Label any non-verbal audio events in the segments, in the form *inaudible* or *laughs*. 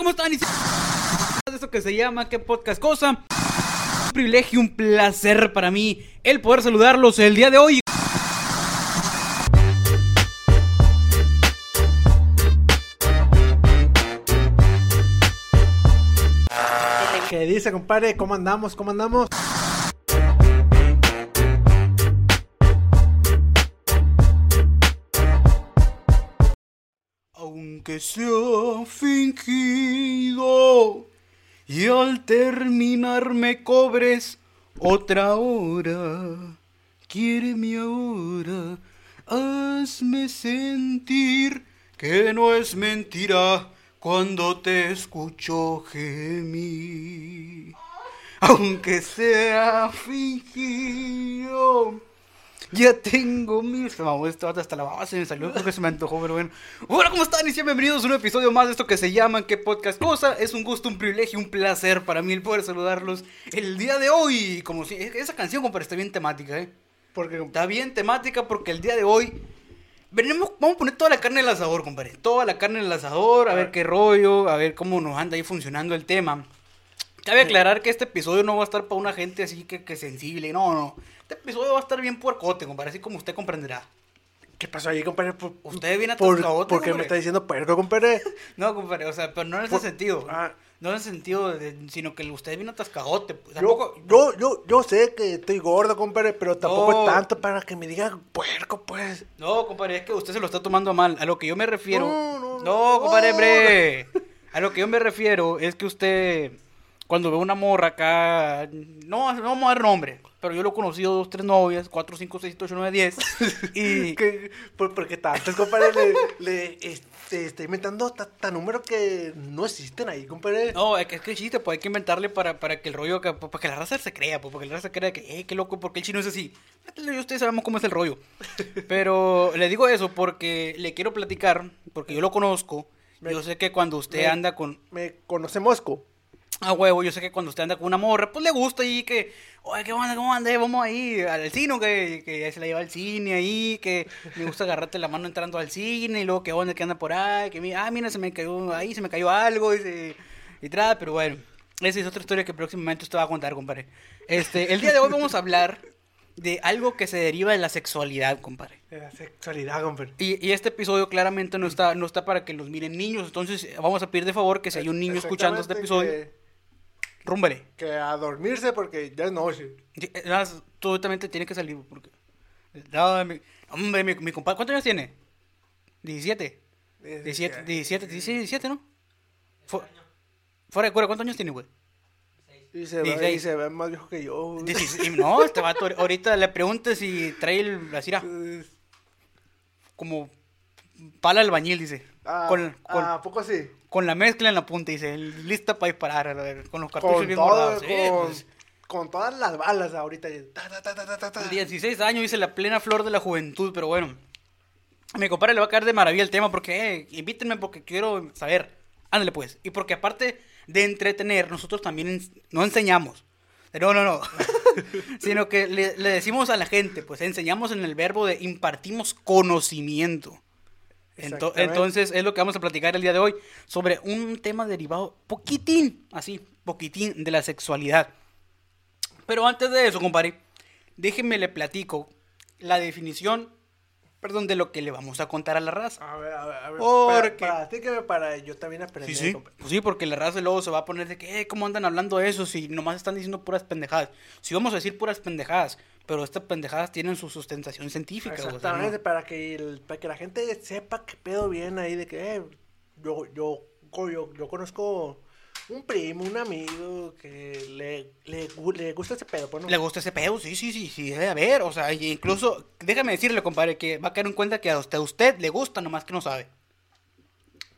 ¿cómo están? Esto que se llama ¿Qué podcast cosa? Un privilegio, un placer para mí el poder saludarlos el día de hoy. ¿Qué dice, compadre? ¿Cómo andamos? ¿Cómo andamos? Aunque sea fingido y al terminar me cobres otra hora, quiéreme ahora, hazme sentir que no es mentira cuando te escucho gemir. Aunque sea fingido. Ya tengo mis... Vamos, esto hasta la base me salió porque se me antojó, pero bueno. Hola, ¿cómo están? Y sean bienvenidos a un episodio más de esto que se llama ¿Qué podcast cosa? Es un gusto, un privilegio, un placer para mí el poder saludarlos el día de hoy. Como si... Esa canción, compadre, está bien temática, ¿eh? Porque Está bien temática porque el día de hoy... Venimos, vamos a poner toda la carne en el asador, compadre. Toda la carne en el asador, a ver qué rollo, a ver cómo nos anda ahí funcionando el tema. Cabe aclarar que este episodio no va a estar para una gente así que, que sensible. No, no. Este episodio va a estar bien puercote, compadre, así como usted comprenderá. ¿qué pasó ahí, compadre? ¿Por, Usted viene por, atascadote, ¿por qué me está diciendo puerco, compadre? *laughs* No, compadre, o sea, pero no en ese Por- sentido. ah. No en ese sentido, de- sino que usted viene atascadote. Pues, Yo, tampoco... yo, yo, yo sé que estoy gordo, compadre, pero tampoco No. es tanto para que me diga puerco, pues. No, compadre, es que usted se lo está tomando mal. A lo que yo me refiero. No, no, No, no. compadre, hombre. A lo que yo me refiero es que usted, cuando ve una morra acá. No, no vamos a dar nombre. Pero yo lo he conocido dos, tres novias, cuatro, cinco, seis, siete, ocho, nueve, diez. *laughs* Y. ¿Qué? ¿Por, por qué tantos, compadre? le, le este, está inventando hasta números que no existen ahí, compadre. No, es que, es que chiste, pues hay que inventarle para, para que el rollo, que- para que la raza se crea, pues, porque la raza crea que, eh, qué loco, porque el chino es así. Yo ustedes sabemos cómo es el rollo. *laughs* Pero le digo eso porque le quiero platicar, porque yo lo conozco. Me- yo sé que cuando usted me- anda con... Me conoce Mosco. Ah, huevo, yo sé que cuando usted anda con una morra, pues le gusta y que, oye, ¿qué onda? ¿Cómo anda? Vamos ahí al cine, que, que se la lleva al cine ahí, que me gusta agarrarte la mano entrando al cine y luego qué onda, que anda por ahí, que mira, ah, mira, se me cayó ahí, se me cayó algo y, se- y tra, pero bueno, esa es otra historia que próximamente usted va a contar, compadre. Este, el día de hoy vamos a hablar de algo que se deriva de la sexualidad, compadre. De la sexualidad, compadre. Y, y este episodio claramente no está, no está para que los miren niños, entonces vamos a pedir de favor que si hay un niño escuchando este episodio, rúmbale. Que, a dormirse porque ya es noche. Sí, más, tú totalmente tienes que salir porque... No, mi, hombre, mi, mi compadre, ¿cuántos años tiene? 17. 17, 17, 17, 17, ¿no? Fu- Fuera de cura, ¿cuántos años tiene, güey? Y se, ve, 16. y se ve más viejo que yo. 16. Y No, este vato, ahorita le preguntas si trae el, la cira como pala albañil, dice. ah, con, con, ah, ¿a poco así? Con la mezcla en la punta, dice. Lista para disparar, a ver, con los cartuchos Con, bien todo, guardados. Sí, con, pues. con todas las balas ahorita. Ta, ta, ta, ta, ta, ta. 16 años, dice la plena flor de la juventud, pero bueno. A mi compadre le va a caer de maravilla el tema porque, eh, invítenme porque quiero saber. Ándale pues. Y porque aparte de entretener, nosotros también no enseñamos. No, no, no. *laughs* Sino que le, le decimos a la gente, pues enseñamos en el verbo de impartimos conocimiento. Ento- entonces es lo que vamos a platicar el día de hoy sobre un tema derivado poquitín, así, poquitín de la sexualidad. Pero antes de eso, compadre, déjenme le platico la definición, perdón, de lo que le vamos a contar a la raza. A ver, a ver, a ver. Porque- Para, para para yo también aprender. Sí, sí. Pues sí, porque la raza luego se va a poner de que, eh, ¿cómo andan hablando de eso si nomás están diciendo puras pendejadas? Sí, vamos a decir puras pendejadas, pero estas pendejadas tienen su sustentación científica. o sea, Exactamente, ¿no? para, que el- para que la gente sepa que pedo bien ahí de que eh, yo, yo, yo, yo conozco un primo, un amigo que le, le, le gusta ese pedo, pues no. ¿Le gusta ese pedo? Sí, sí, sí, sí, debe haber. O sea, incluso, déjame decirle, compadre, que va a caer en cuenta que a usted, a usted le gusta, nomás que no sabe.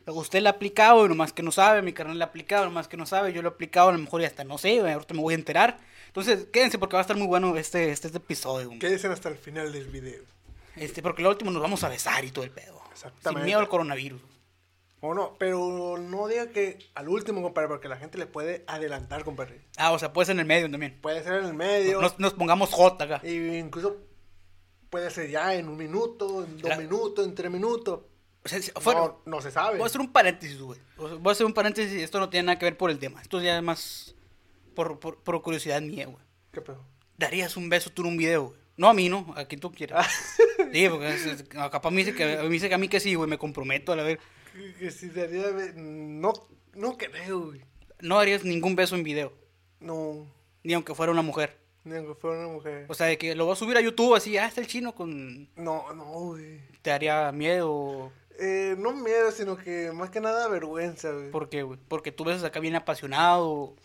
A Usted le ha aplicado y nomás que no sabe, mi carnal le ha aplicado, nomás que no sabe, yo lo he aplicado, a lo mejor y hasta no sé, ahorita me voy a enterar. Entonces, quédense porque va a estar muy bueno este, este, este episodio. ¿Qué dicen hasta el final del video? Este, porque lo último nos vamos a besar y todo el pedo. Sin Exactamente. miedo al coronavirus. O no, pero no diga que al último, compadre, porque la gente le puede adelantar, compadre. Ah, o sea, puede ser en el medio también. Puede ser en el medio, Nos, nos pongamos J acá. y incluso puede ser ya en un minuto, en dos minutos, en tres minutos. O sea, No, no se sabe. Voy a hacer un paréntesis, güey. Voy a hacer un paréntesis y esto no tiene nada que ver por el tema. Esto ya es más por, por, por curiosidad mía, güey. ¿Qué pedo? ¿Darías un beso tú en un video, güey? No a mí, ¿no? A quien tú quieras. Ah. *laughs* Sí, porque capaz me dice, que, me dice que a mí que sí, güey. Me comprometo a la ver. Que, que si daría... No, no creo, güey. No darías ningún beso en video. No, Ni aunque fuera una mujer. ni aunque fuera una mujer. O sea, de que lo voy a subir a YouTube así, ah, está el chino con... No, no, güey. ¿Te daría miedo? Eh, no miedo, sino que más que nada vergüenza, güey. ¿Por qué, güey? Porque tú besas acá bien apasionado,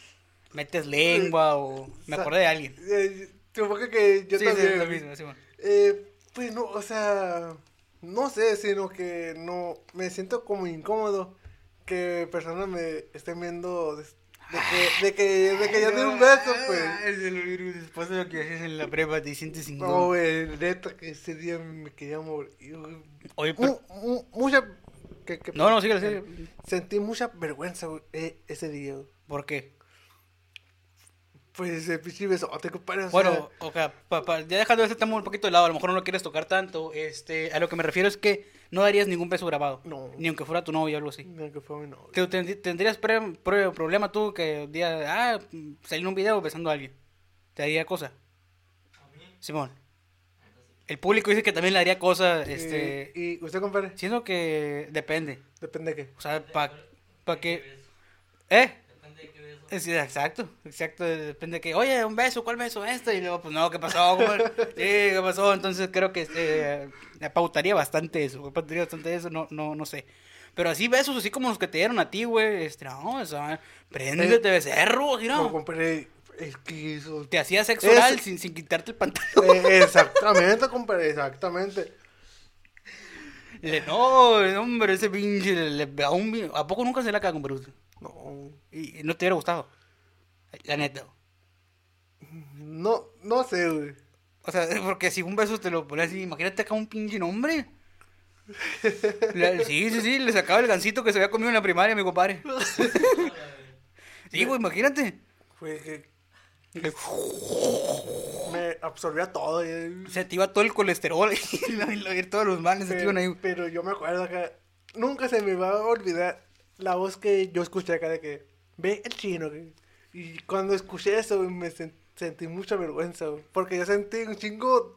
metes lengua o... Me acordé de alguien. Eh, supongo que yo sí, sí, también. es lo mismo, sí, bueno. Eh, pues no, o sea, no sé, sino que no, me siento como incómodo que personas me estén viendo de, de que, de que, de que yo di un beso, pues. Es lo- Después de lo que haces en la prepa, te sientes No, incómodo. güey, neta que ese día me quería morir. Oye, pero- Mu- mu- mucha, que, que- No, no, síguele, síguele. Sentí mucha vergüenza, güey, eh, ese día. ¿Por qué? Pues ese pinche besote, compadre, o Bueno, sea, o sea, pa- pa- ya dejando este tema un poquito de lado, a lo mejor no lo quieres tocar tanto. Este, a lo que me refiero es que no darías ningún beso grabado. No. Ni aunque fuera tu novio o algo así. ni que fue mi novio. ¿Te- te- ¿Tendrías pre- pre- problema tú que un día, ah, salí en un video besando a alguien? ¿Te daría cosa? Simón. El público dice que también le daría cosa, este... ¿Y, y usted, compadre? Siento que depende. Depende de qué. O sea, para pa que... ¿Eh? Sí, exacto, exacto. Depende de que, oye, un beso, ¿cuál beso? Este. Y luego, pues no, ¿qué pasó? compadre? Sí, ¿qué pasó? Entonces creo que eh, me pautaría bastante eso. me Pautaría bastante eso, no, no, no sé. Pero así besos, así como los que te dieron a ti, güey. Este, no, o sea, préndete, becerro, así, No, compadre, es que eso... Te hacía sexo Es- oral sin, sin quitarte el pantalón. Eh, exactamente, compadre, exactamente. Le- no, hombre, ese pinche. le- a, un- ¿A poco nunca se la caga, compadre? No, Y no te hubiera gustado. La neta. no, no sé, güey. O sea, *laughs* porque si un beso te lo pones así, imagínate acá un pinche nombre. Sí, sí, sí, le sacaba el gancito que se había comido en la primaria, mi compadre. *laughs* Sí, güey, imagínate. Fue que me absorbía todo. y- Se te iba todo el colesterol *laughs* y todos los males se te pero, iban ahí. pero yo me acuerdo que nunca se me va a olvidar la voz que yo escuché acá de que ve el chino. güey". Y cuando escuché eso, me sen- sentí mucha vergüenza, porque yo sentí un chingo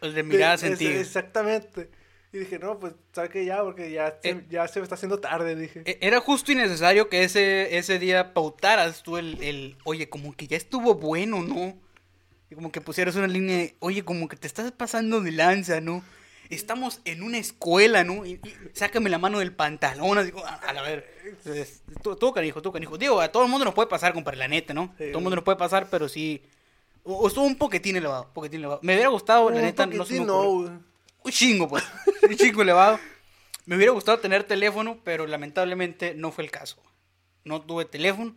El de mirada sentida. Exactamente. Y dije, no, pues, ¿sabes qué? Ya, porque ya, se, Eh. ya se me está haciendo tarde, dije. E- Era justo y necesario que ese, ese día pautaras tú el, el, oye, como que ya estuvo bueno, ¿no? Y como que pusieras una línea de, oye, como que te estás pasando de lanza, ¿no? Estamos en una escuela, ¿no? Y, y sácame la mano del pantalón, así, a, la ver. Tú, tú, canijo, tú, canijo. Digo, a todo el mundo nos puede pasar, compadre, la neta, ¿no? Sí. todo el mundo nos puede pasar, pero sí. O, estuvo un poquitín elevado, un poquitín elevado. Me hubiera gustado, la neta, no se me güey. Un chingo, pues. Un chingo elevado. Me hubiera gustado tener teléfono, pero lamentablemente no fue el caso. No tuve teléfono.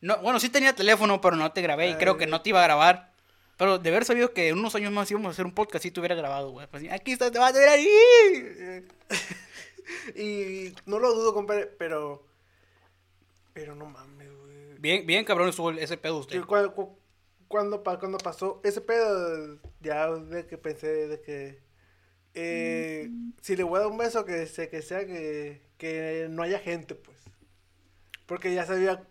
No, bueno, sí tenía teléfono, pero no te grabé y creo que no te iba a grabar. Pero de haber sabido que en unos años más íbamos a hacer un podcast, sí te hubiera grabado, güey. Pues, aquí está, te vas a ver ahí. *laughs* Y no lo dudo, compadre, pero. Pero no mames, güey. Bien, bien cabrón estuvo ese pedo usted. Yo cua- cu- cuando, cuando pasó ese pedo, ya de que pensé de que. eh, si le voy a dar un beso, que, se, que sea que, que no haya gente, pues. Porque ya sabía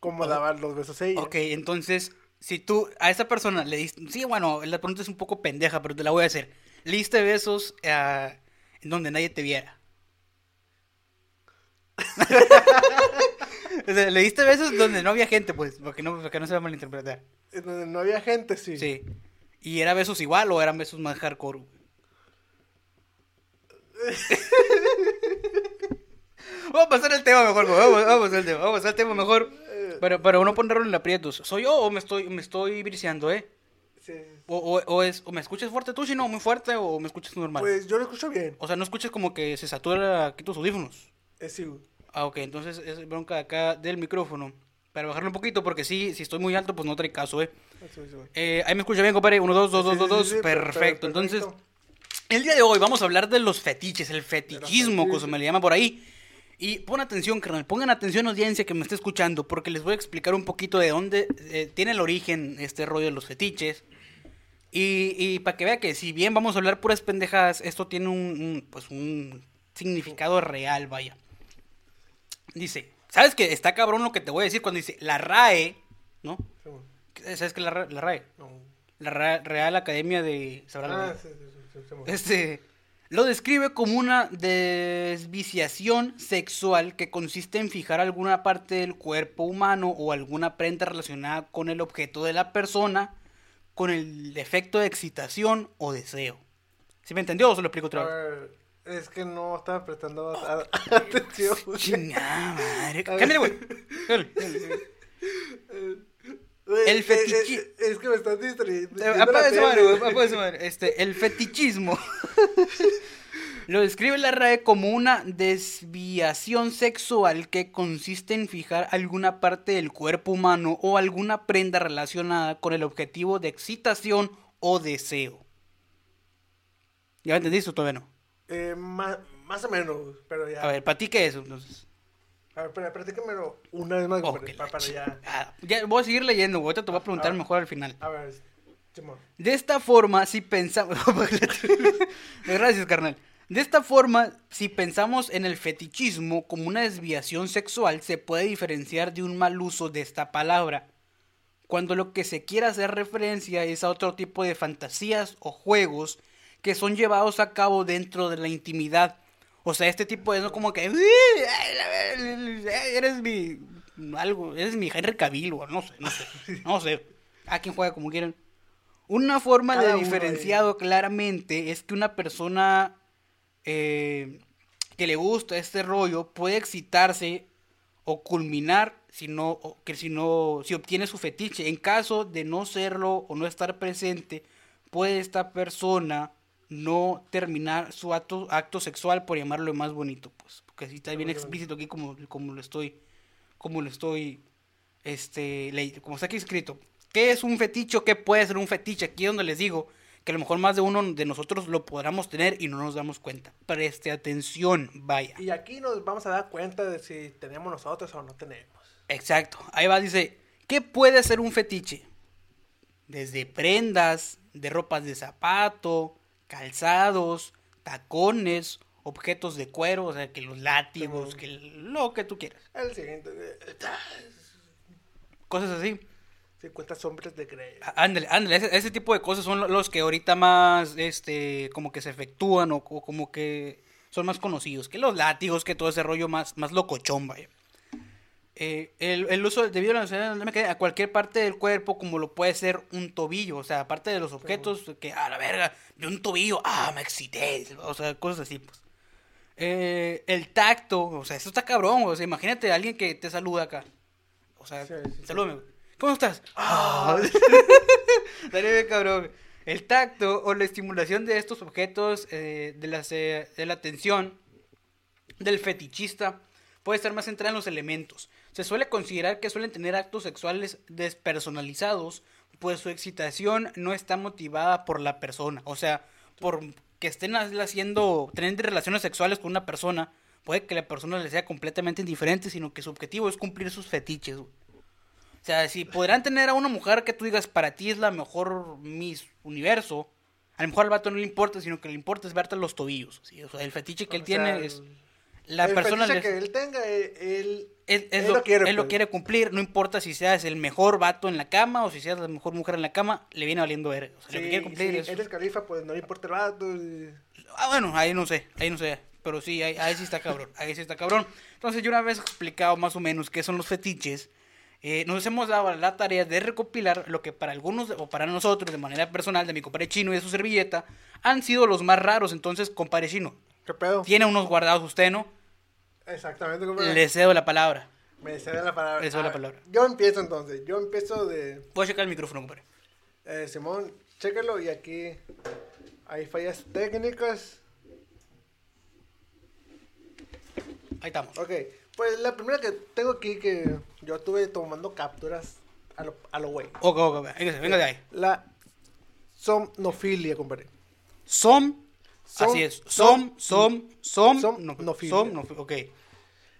cómo daban los besos ella. Ok, entonces, si tú a esa persona le diste. Sí, bueno, la pregunta es un poco pendeja, pero te la voy a hacer. Le diste besos ah, en donde nadie te viera. *laughs* O sea, le diste besos donde no había gente, pues, porque no, porque no se va a malinterpretar. En donde no había gente, sí. Sí. ¿Y era besos igual o eran besos más hardcore? *laughs* vamos a pasar el tema mejor, vamos, vamos a pasar el tema, vamos a pasar el tema mejor. Pero, pero no ponerlo en aprietos. ¿Soy yo o me estoy, me estoy briseando, eh? Sí. O, o, o es, o me escuchas fuerte tú, si no, muy fuerte, o me escuchas normal. Pues yo lo escucho bien. O sea, no escuchas como que se satura aquí tus audífonos. Eh, sí, güey. Ah, ok, entonces es bronca de acá del micrófono. Para bajarlo un poquito, porque sí, si estoy muy alto, pues no trae caso, eh. Sí, sí. Eh, ahí me escucha bien, compadre. Uno, dos, dos, dos, dos, dos. perfecto. Entonces, el día de hoy vamos a hablar de los fetiches, el fetichismo, como se me le llama por ahí. Y pon atención, carnal, pongan atención audiencia que me está escuchando, porque les voy a explicar un poquito de dónde eh, tiene el origen este rollo de los fetiches. Y, y para que vea que si bien vamos a hablar puras pendejadas, esto tiene un, un, pues un significado real, vaya. Dice, ¿sabes que está cabrón lo que te voy a decir cuando dice la RAE, ¿no? ¿Sabes qué es la, Ra- la RAE? No. La Real Academia de... ¿sabrá Ah, sí, sí. Este lo describe como una desviciación sexual que consiste en fijar alguna parte del cuerpo humano o alguna prenda relacionada con el objeto de la persona con el efecto de excitación o deseo. ¿Sí me entendió o se lo explico otra vez? es que no estaba prestando a- atención. Chingada madre. Cámbiale, güey. *laughs* El eh, fetichi- eh, Es que me estás distrayendo. Eh. Este, el fetichismo *laughs* lo describe la RAE como una desviación sexual que consiste en fijar alguna parte del cuerpo humano o alguna prenda relacionada con el objetivo de excitación o deseo. ¿Ya entendiste o todavía no? Eh, más, más o menos, pero ya. A ver, ¿para ti qué es eso entonces? A ver, espera, platícamelo una vez más, Oh, para, la para ya. Voy a seguir leyendo, güey. Ahorita te voy a preguntar mejor al final. A ver, Simón. De esta forma, si pensamos... *laughs* *laughs* Gracias, carnal. De esta forma, si pensamos en el fetichismo como una desviación sexual, se puede diferenciar de un mal uso de esta palabra. Cuando lo que se quiere hacer referencia es a otro tipo de fantasías o juegos que son llevados a cabo dentro de la intimidad. O sea, este tipo de no como que eres mi algo, eres mi Henry Cavill, o no sé, no sé, no sé. A quien juega como quieran. Una forma Cada de diferenciado claramente es que una persona eh, que le gusta este rollo puede excitarse o culminar si no, que si no, si obtiene su fetiche. En caso de no serlo o no estar presente, puede esta persona no terminar su acto, acto sexual por llamarlo más bonito, pues, porque así está bien explícito aquí como, como lo estoy, como lo estoy, este, le- como está aquí escrito. ¿Qué es un fetiche o qué puede ser un fetiche? Aquí es donde les digo que a lo mejor más de uno de nosotros lo podamos tener y no nos damos cuenta. Preste atención, vaya. Y aquí nos vamos a dar cuenta de si tenemos nosotros o no tenemos. Exacto. Ahí va, dice, ¿qué puede ser un fetiche? Desde prendas, de ropas de zapato, calzados, tacones, objetos de cuero, o sea, que los látigos, que lo que tú quieras. El siguiente. eh, Cosas así. 50 sombras de Grey. Á- Ándale, ándale, ese, ese tipo de cosas son lo- los que ahorita más, este, como que se efectúan o, o como que son más conocidos, que los látigos, que todo ese rollo más, más locochón, vaya. Eh, el, el uso debido a la a cualquier parte del cuerpo, como lo puede ser un tobillo, o sea, aparte de los objetos, que a la verga, de un tobillo, ah, me excité, o sea, cosas así, pues. Eh, el tacto, o sea, eso está cabrón, o sea, imagínate a alguien que te saluda acá. O sea, Sí, salúdame. ¿Cómo estás? Ah. *laughs* Bien cabrón. El tacto o la estimulación de estos objetos eh, de, las, eh, de la atención del fetichista puede estar más centrada en los elementos. Se suele considerar que suelen tener actos sexuales despersonalizados, pues su excitación no está motivada por la persona. O sea, por que estén haciendo, teniendo relaciones sexuales con una persona, puede que la persona le sea completamente indiferente, sino que su objetivo es cumplir sus fetiches. güey. O sea, si podrán tener a una mujer que tú digas para ti es la mejor Miss Universo, a lo mejor al vato no le importa, sino que le importa es verte los tobillos. ¿sí? O sea, el fetiche que él O tiene sea, es. La el persona fetiche que él tenga, eh, él, él, es él lo, lo quiere, él lo pues. quiere cumplir, no importa si seas el mejor vato en la cama o si seas la mejor mujer en la cama, le viene valiendo ver. O sea, lo que Sí, quiere cumplir sí, es- eres califa, pues no le importa el vato. y- Ah, bueno, ahí no sé, ahí no sé. Pero sí, ahí, ahí sí está cabrón, ahí sí está cabrón. Entonces, yo una vez explicado más o menos qué son los fetiches, eh, nos hemos dado la tarea de recopilar lo que para algunos o para nosotros, de manera personal, de mi compadre chino y de su servilleta, han sido los más raros. Entonces, compadre chino, ¿Qué pedo? tiene unos guardados usted, ¿no? Exactamente, compadre. Le cedo la palabra. Me cede la palabra. Le cedo la Ah, palabra. Yo empiezo entonces. Yo empiezo de. Voy a checar el micrófono, compadre. eh, Simón, chécalo y aquí hay fallas técnicas. Ahí estamos. Ok, pues la primera que tengo aquí que yo estuve tomando capturas a lo, a lo güey. Ok, ok, ok. Véngase, venga de ahí. La somnofilia, compadre. Som, Som- así es. Som, som, som, som- no, nofilia. som, nofi- ok.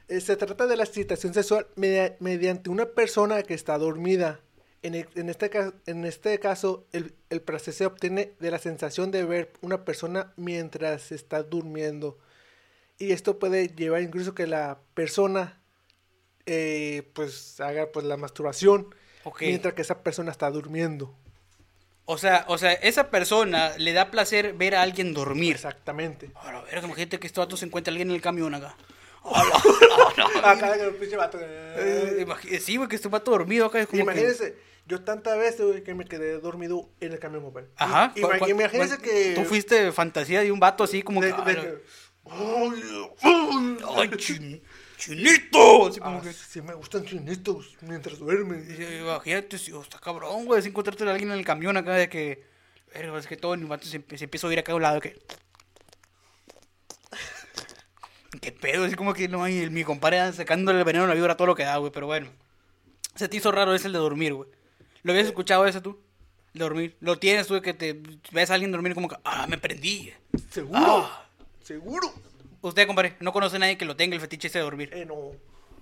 Eh, se trata de la excitación sexual media- mediante una persona que está dormida. En, e- en este, en este caso, el, el placer se obtiene de la sensación de ver una persona mientras está durmiendo. Y esto puede llevar incluso que la persona eh, pues haga pues la masturbación mientras que esa persona está durmiendo. O sea, o sea, esa persona le da placer ver a alguien dormir. Exactamente. Ahora, ver, imagínate que este vato se encuentra alguien en el camión acá. *laughs* Acá el pinche vato. Eh, imagi- sí, güey, que este vato dormido acá es como que... Imagínense, yo tantas veces güey, que me quedé dormido en el camión, compadre. Ajá. Y- ¿cuál- ima- cuál- Imagínense cuál- que. Tú fuiste fantasía de un vato así como de- que... de "Ah. ¡Ay, chin- chinito! Así como Ah, que... sí me gustan chinitos mientras duermen. Eh, Imagínate, si, oh, está cabrón, güey, si encontrarte a alguien en el camión acá de que... Pero es que todo el se, se empieza a oír acá a un lado que... *laughs* ¿Qué pedo? Así como que no hay... Mi compadre sacándole el veneno a la vibra a todo lo que da, güey, pero bueno. Se te hizo raro ese el de dormir, güey. ¿Lo habías escuchado ese tú? El de dormir. ¿Lo tienes tú de que te ves a alguien dormir como que... Ah, me prendí. ¿Seguro? Ah. ¿Seguro? Usted, compadre, no conoce a nadie que lo tenga el fetiche ese de dormir. Eh, no.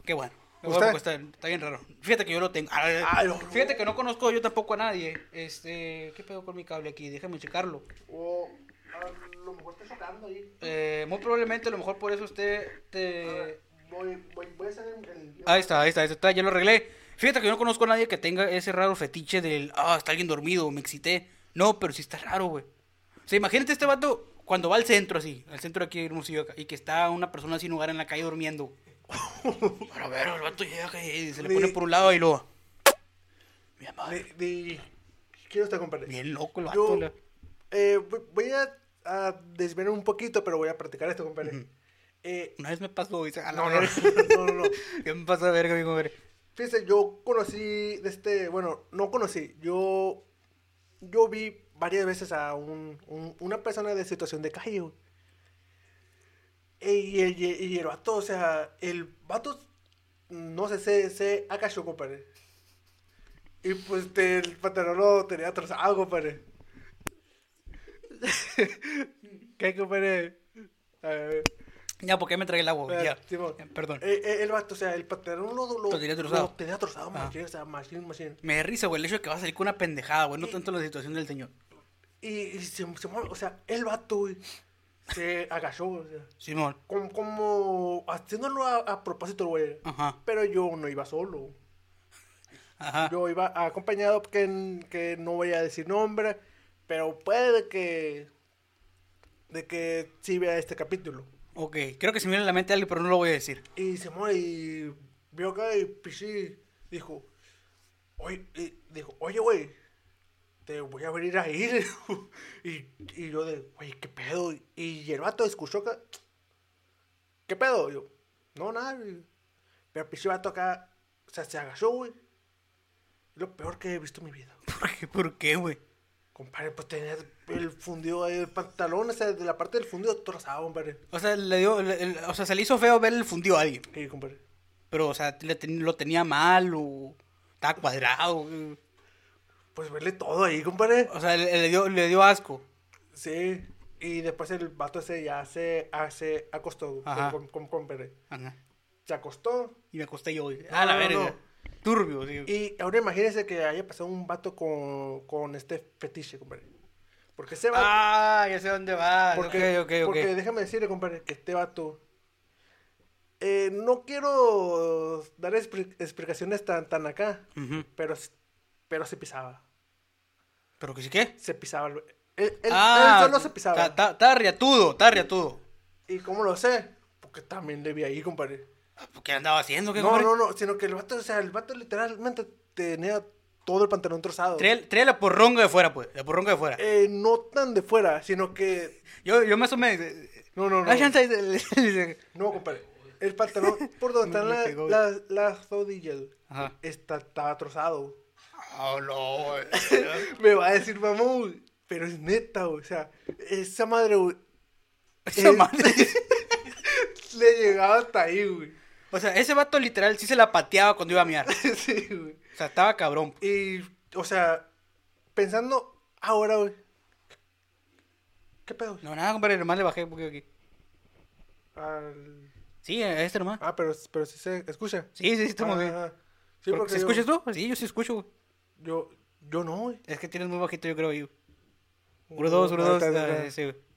Qué bueno. ¿Usted? está, está bien raro. Fíjate que yo lo tengo. Ah, Ay, no, no. Fíjate que no conozco yo tampoco a nadie. Este, ¿qué pedo con mi cable aquí? Déjame checarlo. O a lo mejor está chocando ahí. Eh, muy probablemente, a lo mejor por eso usted te... ver, Voy, voy, voy a hacer el- Ahí está, ahí está, ahí está, ya lo arreglé. Fíjate que yo no conozco a nadie que tenga ese raro fetiche del, ah, está alguien dormido, me excité. No, pero sí está raro, güey. O sea, imagínate este vato cuando va al centro así, al centro aquí de Hermosillo acá, y que está una persona sin hogar en la calle durmiendo. *laughs* Pero a ver, el vato llega y se le pone por un lado y luego... Mi madre, De, de... Quiero estar, compadre. bien loco el vato. Yo la- eh, voy- a, a desviar un poquito, pero voy a practicar esto, compadre. eh, Una vez me pasó, dice, *laughs* no, no, no, no, no. ¿Qué me pasa, verga, mi compadre? Fíjese, yo conocí de este, bueno, no conocí, yo, yo vi varias veces a un, un- una persona de situación de calle, güey. Y el, y, y el vato, o sea, el vato, no sé, se, se agachó, compadre. Y pues te- el pantalón lo tenía atrasado, compadre. *laughs* ¿Qué, compadre? A ver. Ya, ¿por qué me tragué el agua? Eh, Ya. Ya, perdón. Eh, eh, el vato, o sea, el pantalón lo, lo, Lo tenía trozado. lo tenía trozado, Ah. machín, o sea, machín, machín. Me da risa, güey, el hecho de que va a salir con una pendejada, güey, no tanto la situación del señor. Y, y se, se mueve, o sea, el vato, güey, se agachó, o sea, Simón. como, como haciéndolo a, a propósito, güey. Ajá. Pero yo no iba solo. Ajá. Yo iba acompañado, que, que no voy a decir nombre, pero puede que, de que sí vea este capítulo. Ok, creo que se me viene a la mente algo, pero no lo voy a decir. Y se mueve y vio acá y Pichi dijo, oye, y dijo, oye, güey, te voy a venir a ir. *laughs* y, y yo de, güey, ¿qué pedo? Y el vato escuchó que, ¿qué pedo? Y yo, no, nada. güey". Pero Pichi vato acá, o sea, se agachó, güey. Lo peor que he visto en mi vida. *laughs* ¿Por qué, ¿Por qué, güey? Compadre, pues tenía el fundido ahí, el pantalón, o sea, de la parte del fundido trozado, compadre. O sea, le dio, le- el- o sea, se le hizo feo ver el fundido a alguien. Sí, compadre. Pero, o sea, le ten- lo tenía mal o estaba cuadrado. Pues verle todo ahí, compadre. O sea, le, le dio, le dio asco. Sí, y después el vato ese ya se, ah, se acostó Ajá. con, con, con. Ajá. Se acostó. Y me acosté yo. Ah, la no, verga. no. Turbio, sí. Y ahora imagínense que haya pasado un vato con, con este fetiche, compadre. Porque ese vato. Ah, ya sé dónde va. porque, ok, ok, ok. porque déjame decirle, compadre, que este vato. eh, no quiero dar expli- explicaciones tan, tan acá, pero, pero se pisaba. ¿Pero que sí qué? Se pisaba. Él, él, él ah, solo se pisaba. Está está riatudo, está riatudo. ¿Y cómo lo sé? Porque también le vi ahí, compadre. ¿Qué andaba haciendo? ¿Qué, No, compadre? no, no, sino que el vato, o sea, el vato literalmente tenía todo el pantalón trozado. Traía la porronga de fuera, pues. La porronga de fuera. Eh, no tan de fuera, sino que. *laughs* Yo, yo o menos. No, no, no. *laughs* No, compadre. El pantalón, por donde Me- *laughs* me están pegó. la- las, las rodillas, Ajá. está, estaba trozado. Oh, no, güey. *laughs* Me va a decir, mamón, güey, pero es neta, güey. O sea, esa madre, güey, Esa madre. *laughs* le llegaba hasta ahí, güey. O sea, ese vato literal sí se la pateaba cuando iba a miar. *laughs* sí, güey. O sea, estaba cabrón. Y, o sea, pensando ahora, güey. ¿Qué pedo? No, nada, compadre, nomás le bajé un poquito aquí. Al- Sí, a este nomás. Ah, pero, pero sí se escucha. Sí, sí, sí, estamos Ah, bien. ah. Sí, ¿Porque porque ¿Se yo- escuchas tú? Sí, yo sí escucho, güey. Yo, yo no, güey. Es que tienes muy bajito, yo creo, ahí. Uno, dos, uno, No, dos.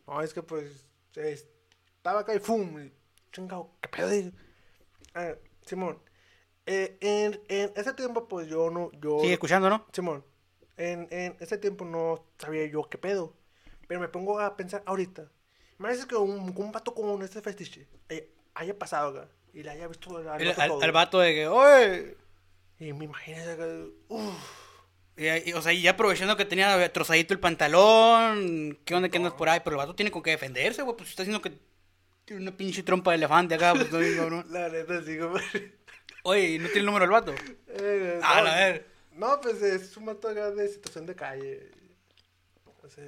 No, es que pues estaba acá y ¡fum! chingado, ¿qué pedo? Ah, Simón, eh, en, en ese tiempo, pues yo no, yo... Sigue escuchando, ¿no? Simón, en, en ese tiempo no sabía yo qué pedo. Pero me pongo a pensar ahorita. Me parece que un, un vato con este fetiche eh, haya pasado acá y le haya visto al, El- vato al, todo. al vato de que, oye. Y me imagino que, uff, O sea, y ya aprovechando que tenía trozadito el pantalón, ¿qué onda que andas por ahí? Pero el vato tiene con qué defenderse, güey. Pues está diciendo que tiene una pinche trompa de elefante acá, pues no, *laughs* cabrón. la neta, sí, compadre. Oye, ¿y ¿no tiene el número del vato? Eh, Ah, no, a ver. No, pues es un vato acá de situación de calle. O sea,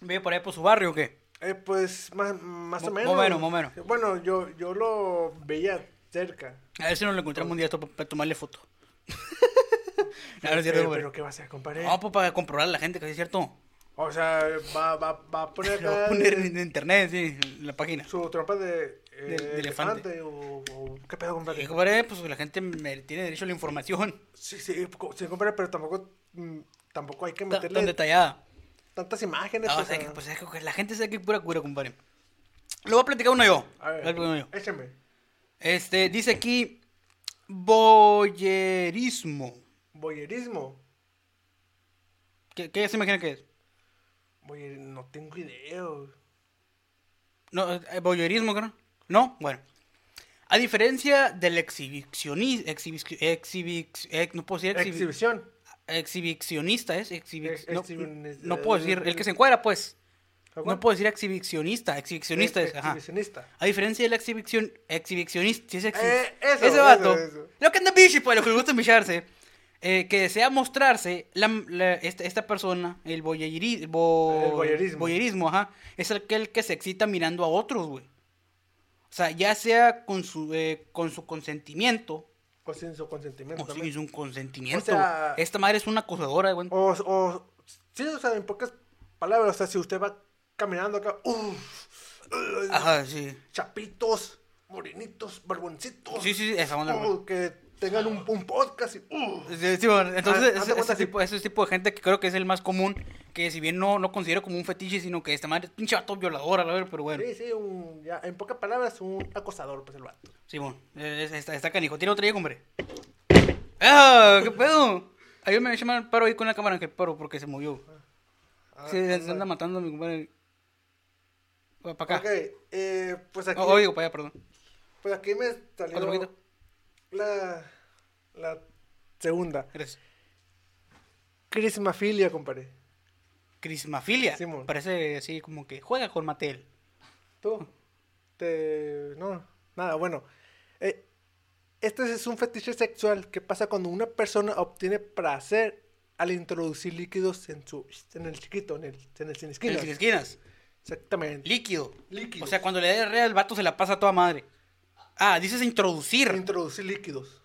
¿Vive por ahí por su barrio o qué? eh, pues más, más o menos. menos, mo menos. Bueno, yo, yo lo veía cerca. A ver si nos lo encontramos un día esto para tomarle foto. *laughs* *laughs* Si es pero, cierto, güey. pero ¿qué va a hacer, compadre? No, pues para comprobar a la gente que es cierto. O sea, va, va, va a *laughs* poner Lo voy a poner en internet, sí, en la página. su trompa de, eh, De- de elefante. elefante o, o- ¿Qué pedo, compadre? Compadre, pues la gente me- tiene derecho a la información *laughs* Sí, sí, sí, compadre, pero tampoco, mm, tampoco hay que meterle tan detallada. tantas imágenes. No, pues, o sea, que, pues, es que la gente sabe que es pura cura, compadre. Lo voy a platicar uno yo. a ver, uno yo. Este, dice aquí, boyerismo. Boyerismo. ¿Qué, qué se imagina que es? Boyer- no tengo idea. No, eh, boyerismo, ¿no? ¿No? Bueno. A diferencia del exhibicionista, no puedo decir exhibi- Exhibición. exhibicionista, ¿es? Exhibi- Ex- no, exhibicionista. no puedo decir, el que se encuadra, pues. ¿Ah, No puedo decir exhibicionista, exhibicionista Ex- es, ajá. Exhibicionista. A diferencia del exhibición, exhibicionista, si es exhi- Eh, eso, ese vato, eso, eso. lo que anda bichi, pues, lo que le gusta bicharse, eh, que desea mostrarse, la, la- esta, esta persona, el boyeri- bo- El voyerismo. voyerismo, ajá, es aquel que se excita mirando a otros, güey. O sea, ya sea con su, eh, con su consentimiento, O sin su consentimiento. o sin su consentimiento. O sea- Esta madre es una acosadora, güey. O, o, sí, o sea, en pocas palabras, o sea, si usted va caminando acá, uff, Ajá, sí. chapitos, morenitos, barboncitos. Sí, sí, sí, esa onda, uh, que tengan un, un podcast y, uh, Sí, sí, bueno, entonces, Ah, cuenta ese tipo, ese tipo de gente que creo que es el más común, que si bien no, no considero como un fetiche, sino que esta madre es pinche vato violador, a la ver, pero bueno. sí, sí, un, ya, en pocas palabras, un acosador, pues el vato. Simón, eh, está, está canijo. Tiene otro día, hombre. ¡Ah! ¿Qué pedo? Ayúdame a llamar el paro ahí con la cámara, que el paro, porque se movió. Ah, Sí, se anda. matando a mi compadre. Para acá. Ok, eh, pues aquí, Oh, digo, para allá, perdón. pues aquí me salió. La, la segunda. Gracias. Crismafilia, compadre. Crismafilia. Simón. Parece así como que juega con Mattel. ¿Tú? Te... No, nada, bueno. Eh, este es un fetiche sexual que pasa cuando una persona obtiene placer al introducir líquidos en su en el chiquito, en el, en el sin En esquinas. las esquinas. Exactamente. Líquido. Líquidos. O sea, cuando le da diarrea el vato se la pasa a toda madre. Ah, dices introducir. Introducir líquidos.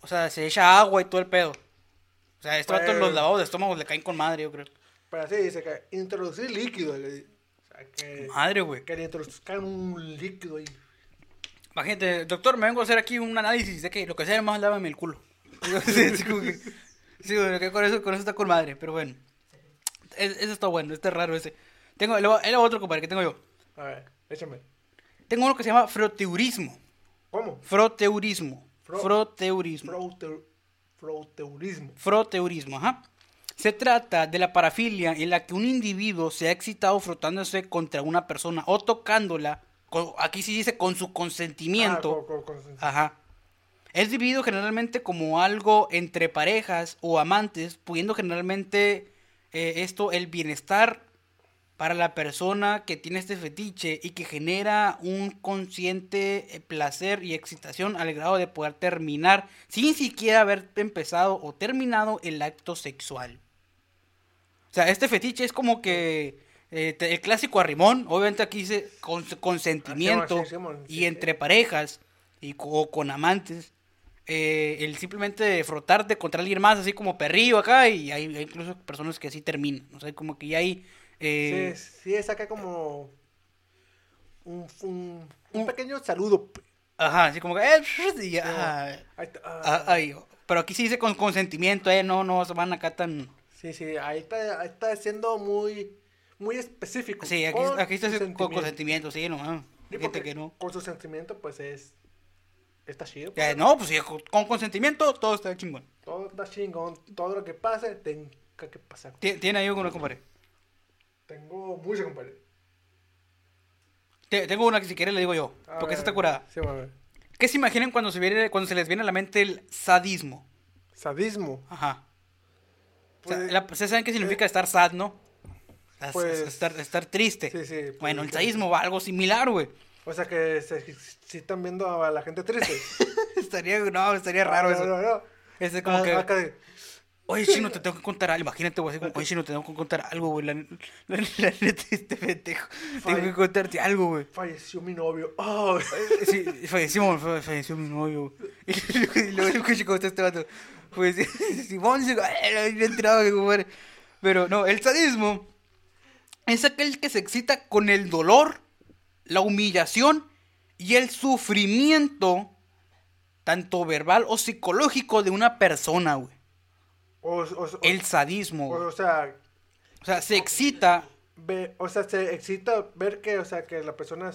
O sea, se echa agua y todo el pedo. O sea, vato Pues- los lavados de estómago le caen con madre, yo creo. Pero así dice que introducir líquidos. O sea, que, Madre, güey. que le introduzcan un líquido ahí. Imagínate, doctor, me vengo a hacer aquí un análisis de que lo que sea, más lávame el culo. *laughs* sí, que- sí, bueno, que con eso, con eso está con madre, pero bueno. Es- Ese está bueno, este es raro ese. Tengo, el, el otro, compadre, que tengo yo. A ver, échame. Tengo uno que se llama froteurismo. ¿Cómo? Froteurismo. Fro- Froteurismo. Frote- Froteurismo. Froteurismo, ajá. Se trata de la parafilia en la que un individuo se ha excitado frotándose contra una persona o tocándola, con- aquí sí dice con su consentimiento. Ah, con- con- con- Ajá. Es dividido generalmente como algo entre parejas o amantes, pudiendo generalmente eh, esto el bienestar para la persona que tiene este fetiche y que genera un consciente eh, placer y excitación al grado de poder terminar sin siquiera haber empezado o terminado el acto sexual. O sea, este fetiche es como que eh, el clásico arrimón, obviamente aquí dice con, consentimiento Ah, sí, Simón, sí, y entre parejas y o con amantes. eh, el simplemente frotarte contra alguien más, así como perrillo acá, y hay, hay incluso personas que así terminan. O sea, como que ya hay. Eh, Sí, sí, es acá como un, un, un pequeño saludo. Ajá, así como que. eh, y ya, ah, Ahí ah, ah, ahí. pero aquí sí dice con consentimiento, eh, no, no se van acá tan. Sí, sí, ahí está, ahí está siendo muy, muy específico. Sí, aquí, con aquí está con consentimiento. sí, no. Y Gente que no. Con su sentimiento, pues es. Está chido. Eh, no, pues sí, con con consentimiento todo está chingón. Todo está chingón. Todo lo que pase, tenga que pasar. Tie- Tiene ahí una, compadre. Tengo mucho, compadre. Te- Tengo una que si quieres le digo yo, A porque ver, esa está curada. Sí, a ver. ¿Qué se imaginan cuando se, viene, cuando se les viene a la mente el sadismo? Sadismo. Ajá. O sea, Pues, la- ¿Ustedes saben qué significa estar sad, no? Es- Pues- es estar, estar triste. Sí, sí, pues, bueno, el que- sadismo va algo similar, güey. O sea que se, si están viendo a la gente triste. *laughs* estaría, no, estaría raro No, eso. no, no. Ese como Ah, que, oye, Chino, te tengo que contar algo. Imagínate, güey, oye, Chino, te tengo que contar algo, güey. La, la, la neta, este pendejo. Tengo que contarte algo, güey. falleció mi novio. Oh, Sí, falleció, fa- falleció mi novio. *laughs* Y luego, escucho cómo está este vato. Pues, *laughs* Simón dice, "Ay, no he entrado, mi compadre". Pero no, el sadismo es aquel que se excita con el dolor, la humillación y el sufrimiento, tanto verbal o psicológico, de una persona, güey. O, o- o- El sadismo, o- sea, O sea, se excita. ve, o sea, se excita ver que, o sea, que la persona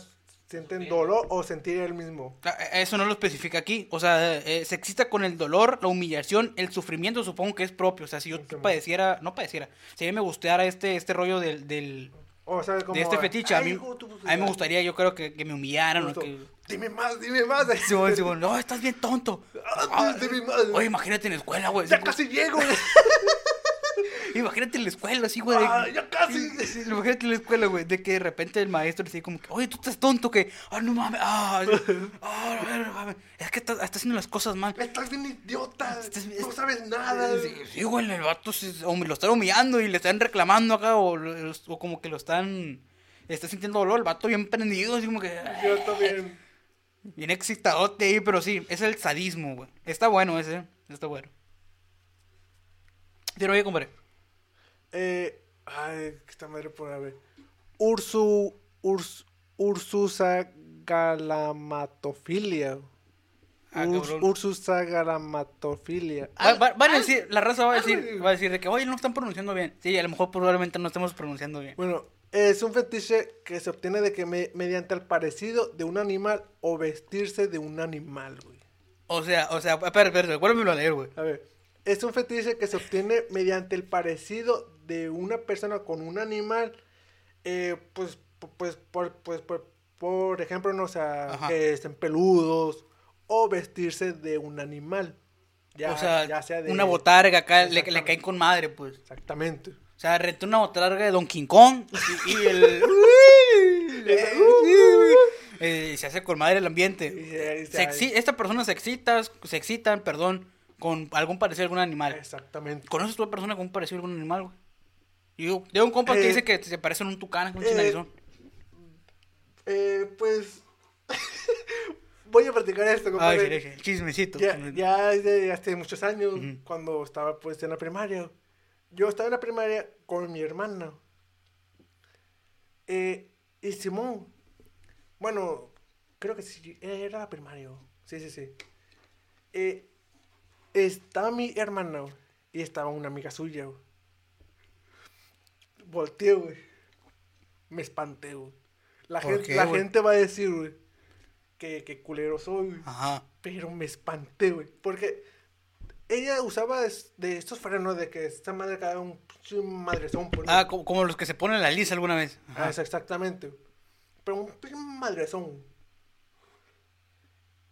siente dolor o sentir el mismo. Ah, Eso no lo especifica aquí. O sea, eh, se excita con el dolor, la humillación, el sufrimiento, supongo que es propio. O sea, si yo padeciera, no padeciera, si a mí me gustara este, este rollo del, del- O sea, como de este fetiche, a "Ay, mí, hijo a mí me madre". gustaría, yo creo que, que me humillaran. o que... Dime más, dime más. *laughs* Simón, Simón, no, estás bien tonto. Ah, Ah, dime más. Oye, imagínate en la escuela, güey. ya casi llego. *laughs* Imagínate la escuela, así, güey. Ah, ya casi. Sí, Imagínate la escuela, güey, de que de repente el maestro dice como que, oye, tú estás tonto, que, ah, no mames, ah, *laughs* ver, es que estás, estás haciendo las cosas mal. Estás bien idiota. Estás- No sabes nada. Sí, sí, güey, el vato se- o lo están humillando y le están reclamando acá, o, o como que lo están, está sintiendo dolor, el vato bien prendido, así como que, Yo también. bien excitadote ahí, pero sí, es el sadismo, güey. Está bueno ese, está bueno. Pero oye, compadre, Eh, ay, esta madre por a ver. Ursu, urs, Ursusa galamatofilia. Ah. Ursusa galamatofilia. va- va- van a decir, la raza va a decir, algo- va a decir de que, oye, no están pronunciando bien. Sí, a lo mejor probablemente no estamos pronunciando bien. Bueno, es un fetiche que se obtiene de que me- mediante el parecido de un animal o vestirse de un animal, güey. O sea, o sea, espera, espera, vuélvemelo a leer, güey. A ver, es un fetiche que se obtiene mediante el parecido de una persona con un animal, eh, pues, pu- pues, por, pues, por, por ejemplo, no, o sea, Ajá. que estén peludos o vestirse de un animal. Ya, o sea, ya sea de... una botarga acá, le, caen con madre, pues. Exactamente. O sea, renté una botarga de Don King Kong y, y el... *laughs* Eh, se hace con madre el ambiente. Se- esta persona se excita, se excitan, perdón, con algún parecido a algún animal. Exactamente. ¿Conoces tú a persona con un parecido a algún animal, güey? Yo tengo un compa que Eh, dice que se parece a un tucán, un eh. Eh, pues... *laughs* Voy a practicar esto, Ay, compadre. sí, sí, chismecito. Ya, ya desde hace muchos años, cuando estaba pues en la primaria. Yo estaba en la primaria con mi hermana. Eh, y Simón, bueno, creo que sí, era la primaria. Sí, sí, sí. Eh, estaba mi hermana y estaba una amiga suya. Volteé, güey. Me espanté, güey. La, ¿Por gente, qué, la güey? gente va a decir, güey, que, que culero soy, güey. Ajá. Pero me espanté, güey. Porque ella usaba de estos frenos de que esta madre cada un, madrezón. Pues, ¿no? Ah, como, como los que se ponen la lisa alguna vez. Ah, es exactamente. Pero un pinche madrezón.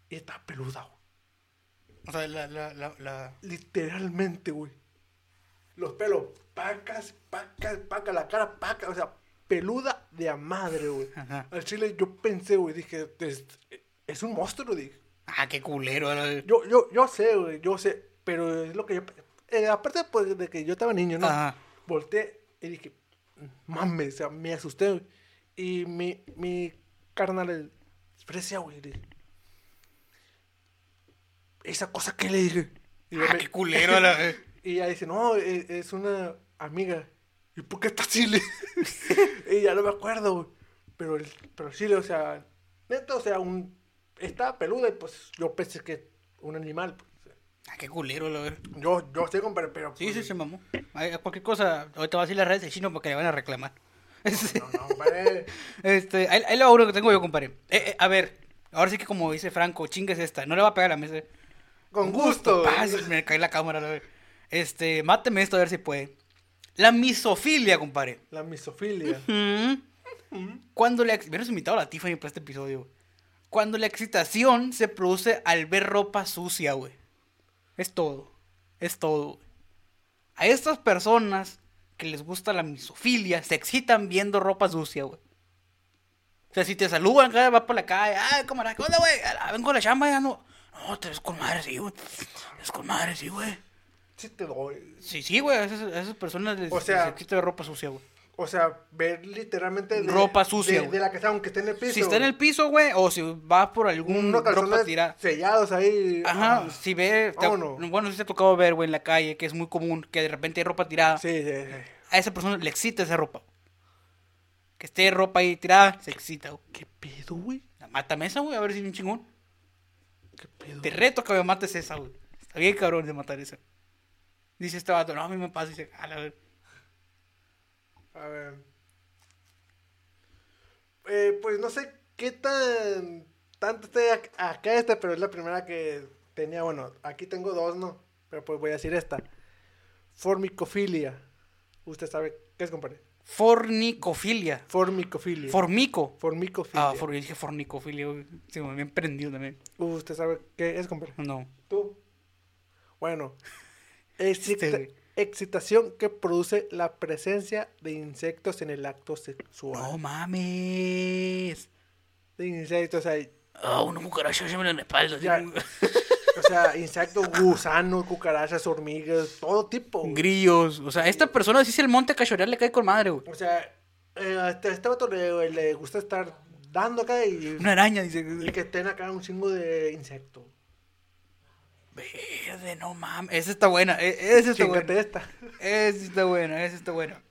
Y estaba peluda, güey. O sea, la, la, la, la- Literalmente, güey. Los pelos, pacas, pacas, pacas, la cara, paca. O sea, peluda de a madre, güey. Ajá. Al chile yo pensé, güey, dije, es, es un monstruo, dije. Ah, qué culero. la- Yo, yo, yo sé, güey, yo sé, pero es lo que yo... eh, aparte, pues, de que yo estaba niño, ¿no? Ajá. Volteé y dije, mames, o sea, me asusté, güey. Y mi, mi carnal, el Fresia, güey, dije, esa cosa que le dije. Y, Ah, me- qué culero. la- *laughs* y ella dice, no, es, es una amiga. ¿Y por qué está así? Le- *laughs* y ya no me acuerdo, güey. Pero, el- pero sí, o sea, neta, o sea, un, estaba peluda y pues yo pensé que un animal. pues. Ah, qué culero. la- Yo, yo sé, compadre, pero... Sí, pues, sí, se mamó. Ay, cualquier cosa, ahorita va a decir las redes de chino porque le van a reclamar. Este, *laughs* No, no, compadre. este, ahí, ahí va uno que tengo yo, compadre. Eh, eh, a ver, ahora sí que como dice Franco, chingues esta. No le va a pegar a la mesa. Con gusto. Pa, se me cae la cámara, la vez. Este, máteme esto a ver si puede. La misofilia, compadre. La misofilia. Cuando la... Hubieras invitado a la Tiffany para este episodio, güey. Cuando la excitación se produce al ver ropa sucia, güey. Es todo. Es todo, güey. A estas personas que les gusta la misofilia se excitan viendo ropa sucia, güey. O sea, si te saludan, vas por la calle, ay, camarada, ¿qué onda, güey? "Ah, Vengo a la chamba, ya no. No, te ves con madre, sí, güey. Te ves con madre, sí, güey. Sí te doy. Sí, sí, güey, a esas, a esas personas les, O sea- les ver ropa sucia, güey. O sea, ver literalmente de, Ropa sucia, de, la que está, aunque esté en el piso. Si está en el piso, güey, o si vas por algún ropa tirada. sellados ahí. Ajá, Ah, si ve, te- bueno, si te ha tocado ver, güey, en la calle, que es muy común, que de repente hay ropa tirada. Sí, sí, sí. A esa persona le excita esa ropa. Que esté ropa ahí tirada, se excita, güey. ¿Qué pedo, güey? Mátame esa, güey, a ver si es un chingón. ¿Qué pedo? Te reto que me mates esa, güey. Está bien cabrón de matar esa. Dice este vato, no, a mí me pasa. Dice, a ver. A ver. Eh, pues no sé qué tan. Tanto esté ac- acá esta, pero es la primera que tenía. Bueno, aquí tengo dos, ¿no? Pero pues voy a decir esta: Formicofilia. Usted sabe qué es, compadre. Fornicofilia. Formicofilia. Formico. Formicofilia. Ah, for, yo dije fornicofilia. Sí, me habían prendido también. Usted sabe qué es, compadre. No. Tú. Bueno. Excita- Este, güey. excitación que produce la presencia de insectos en el acto sexual. No mames. De insectos, o sea, Ah, una cucaracha se me en la espalda. Ya. o sea, insectos, gusanos, cucarachas, hormigas, todo tipo. güey. Grillos. O sea, esta persona si el monte cachorear le cae con madre, güey. O sea, eh, a este, a este vato le, le gusta estar dando acá y, Una araña, dice. y que estén acá un chingo de insectos. Verde, no mames. Esa está buena. e- Esa está buena. esta. Esa está buena, esa está buena.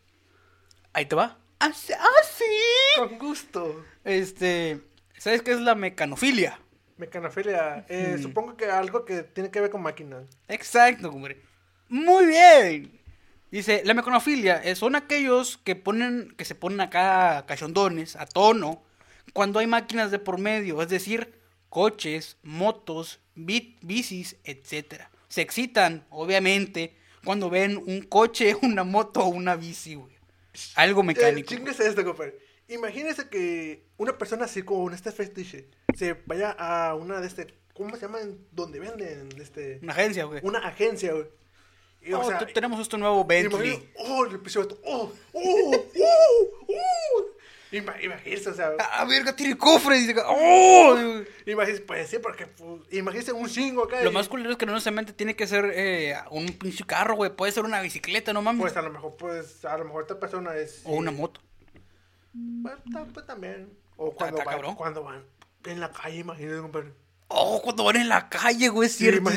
Ahí te va. Ah, sí. ah. Con gusto. Este. ¿Sabes qué es la mecanofilia? Mecanofilia, eh, Ujú. supongo que algo que tiene que ver con máquinas. Exacto, compadre. Muy bien. Dice, la mecanofilia son aquellos que ponen, que se ponen acá cachondones, a tono, cuando hay máquinas de por medio, es decir, coches, motos, bi- bicis, etcétera. Se excitan, obviamente, cuando ven un coche, *laughs* una moto o una bici, güey. Algo Eh, mecánico. chingues esto, compadre. Imagínese que una persona así como en este fetiche se vaya a una de este, ¿cómo se llaman? Donde venden este Una agencia, güey. una agencia, güey. Y, o Oh, sea, te- tenemos esto nuevo Bentley. oh, el episodio, oh, oh, oh, oh. Ima- Imagínese, o sea, Ah, verga, tiene cofre. Dice, ¡Oh! imagínese, pues sí, porque pues, imagínese un chingo acá. Lo y, más culero es que no necesariamente tiene que ser eh, un pinche carro, güey. Puede ser una bicicleta, no mames. Pues a lo mejor, pues, a lo mejor esta persona es. o una moto. Pues, ta- pues, también. O cuando van, cabrón. cuando van en la calle, imagínese, compadre. Oh, cuando van en la calle, güey, es cierto.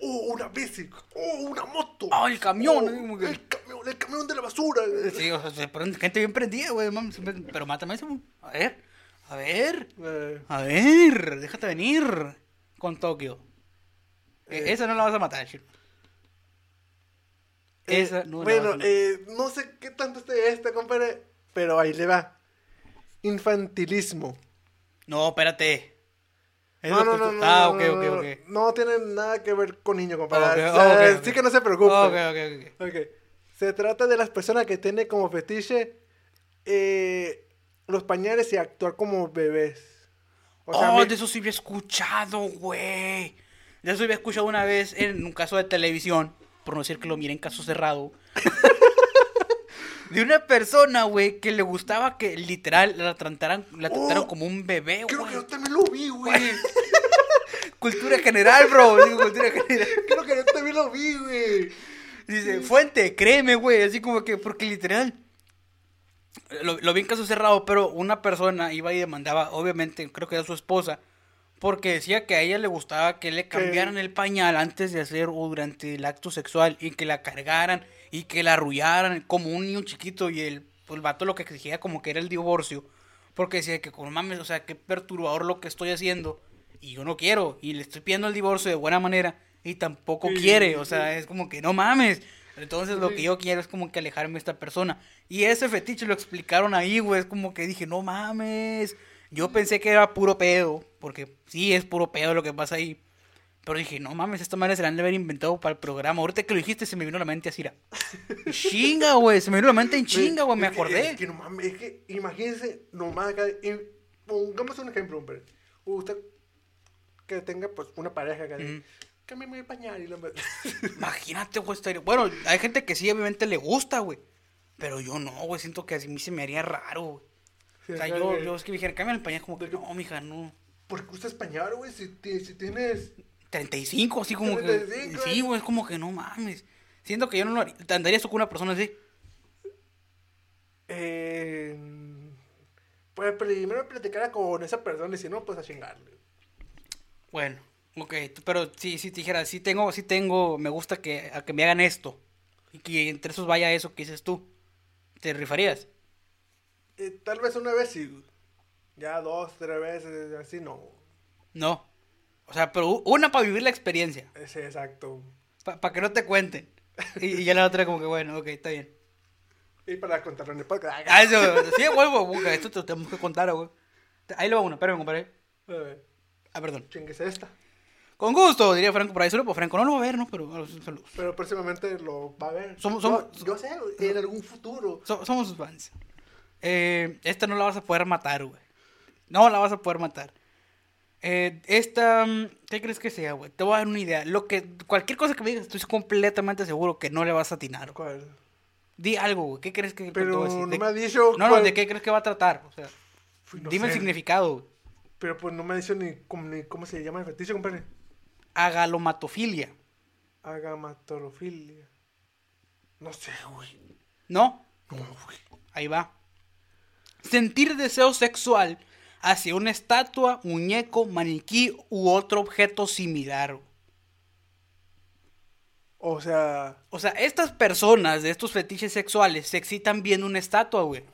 oh, una bici, oh, una moto. Ah, el camión, oh, el camión, el camión de la basura. Sí, o sea, gente bien prendida, güey. Pero mátame eso. A ver, a ver, Eh, a ver. Déjate venir con Tokio. Eh, Eh. esa no la vas a matar, Shiro. eh, Esa no la bueno, vas a eh, no sé qué tanto esté esta, compadre, pero ahí le va. Infantilismo. No, espérate. No, no, no, no, Ah, ok, no, ok, no, ok. No tiene nada que ver con niño, compadre. Ok, O sea, ok, ok. Sí que no se preocupe. Ok, ok, ok. Se trata de las personas que tienen como fetiche eh, los pañales y actuar como bebés. O sea, oh, de eso sí había escuchado, güey. De eso había escuchado una vez en un caso de televisión, por no decir que lo miré en caso cerrado. *laughs* de una persona, güey, que le gustaba que literal la trataran, la trataran Oh, como un bebé, Creo güey. que yo también lo vi, güey. *laughs* Cultura general, bro. Digo, cultura general. Creo que yo también lo vi, güey. Dice, fuente, créeme, güey. Así como que, porque literal. Lo, lo vi en caso cerrado, pero una persona iba y demandaba, obviamente, creo que era su esposa, porque decía que a ella le gustaba que le cambiaran el pañal antes de hacer o durante el acto sexual y que la cargaran y que la arrullaran como un niño chiquito y el, pues, el vato lo que exigía como que era el divorcio, porque decía que como mames, o sea, qué perturbador lo que estoy haciendo y yo no quiero y le estoy pidiendo el divorcio de buena manera y tampoco Sí, quiere, sí, o sea, es como que no mames. Entonces lo que yo quiero es como que alejarme de esta persona. Y ese fetiche lo explicaron ahí, güey. Es como que dije, no mames. Yo pensé que era puro pedo. Porque sí es puro pedo lo que pasa ahí. Pero dije, no mames, esta madre se la han de haber inventado para el programa. Ahorita que lo dijiste se me vino a la mente así. Chinga, güey. Se me vino a la mente en chinga, güey. Me Es que- acordé. Es que no mames, es que imagínense nomás acá. pongamos un ejemplo, hombre. Usted que tenga pues una pareja acá. Ujú. Cámbiame el pañal y la *laughs* Imagínate, güey. Bueno, hay gente que sí, obviamente le gusta, güey. Pero yo no, güey. Siento que a mí se me haría raro, güey. O sea, yo, yo es que me dijera, cámbiame el pañal, como que no, mija, no. ¿Por qué usas pañal, güey? Si, si tienes. 35, así como que. 35, Sí, güey, es como que no mames. Siento que yo no lo haría. ¿Te andarías tú con una persona así? Eh, pues primero platicara con esa persona y si no, pues a chingarle. Bueno, ok. Pero sí, sí te dijera, sí tengo, sí tengo, me gusta que, a que me hagan esto. Y que entre esos vaya eso que dices tú. ¿Te rifarías? Eh, tal vez una vez sí. Ya dos, tres veces, así no. No. O sea, pero una para vivir la experiencia. Ese exacto. Para que no te cuenten. Y, y ya la otra como que, bueno, ok, está bien. Y para contarlo en el podcast. Ah, eso, sí, huevo, busca, esto te lo tenemos que contar, güey. Ahí lo va uno, espérame, compadre. A ver, Ah, perdón. chingues esta. Con gusto, diría Franco por ahí. Solo por Franco no lo va a ver, ¿no? Pero a los saludos. Pero próximamente lo va a ver. Somos- Yo- somos- Yo, sé, güey, en algún futuro. So- somos sus fans. Eh, esta no la vas a poder matar, güey. No la vas a poder matar. Eh, esta, mm, ¿qué crees que sea, güey? Te voy a dar una idea. Lo que, cualquier cosa que me digas, estoy completamente seguro que no le vas a atinar. ¿Cuál? Di algo, güey. ¿Qué crees que Pero no me ha dicho. No, no, ¿de qué crees que va a tratar? O sea, no dime el significado, güey. Pero pues no me ha dicho ni, cómo- ni cómo se llama el fetiche, compadre. Agalomatofilia. Agamatorofilia. No sé, güey. ¿No? No, güey. Ahí va. Sentir deseo sexual hacia una estatua, muñeco, maniquí u otro objeto similar. O sea, O sea, estas personas de estos fetiches sexuales se excitan viendo una estatua, güey.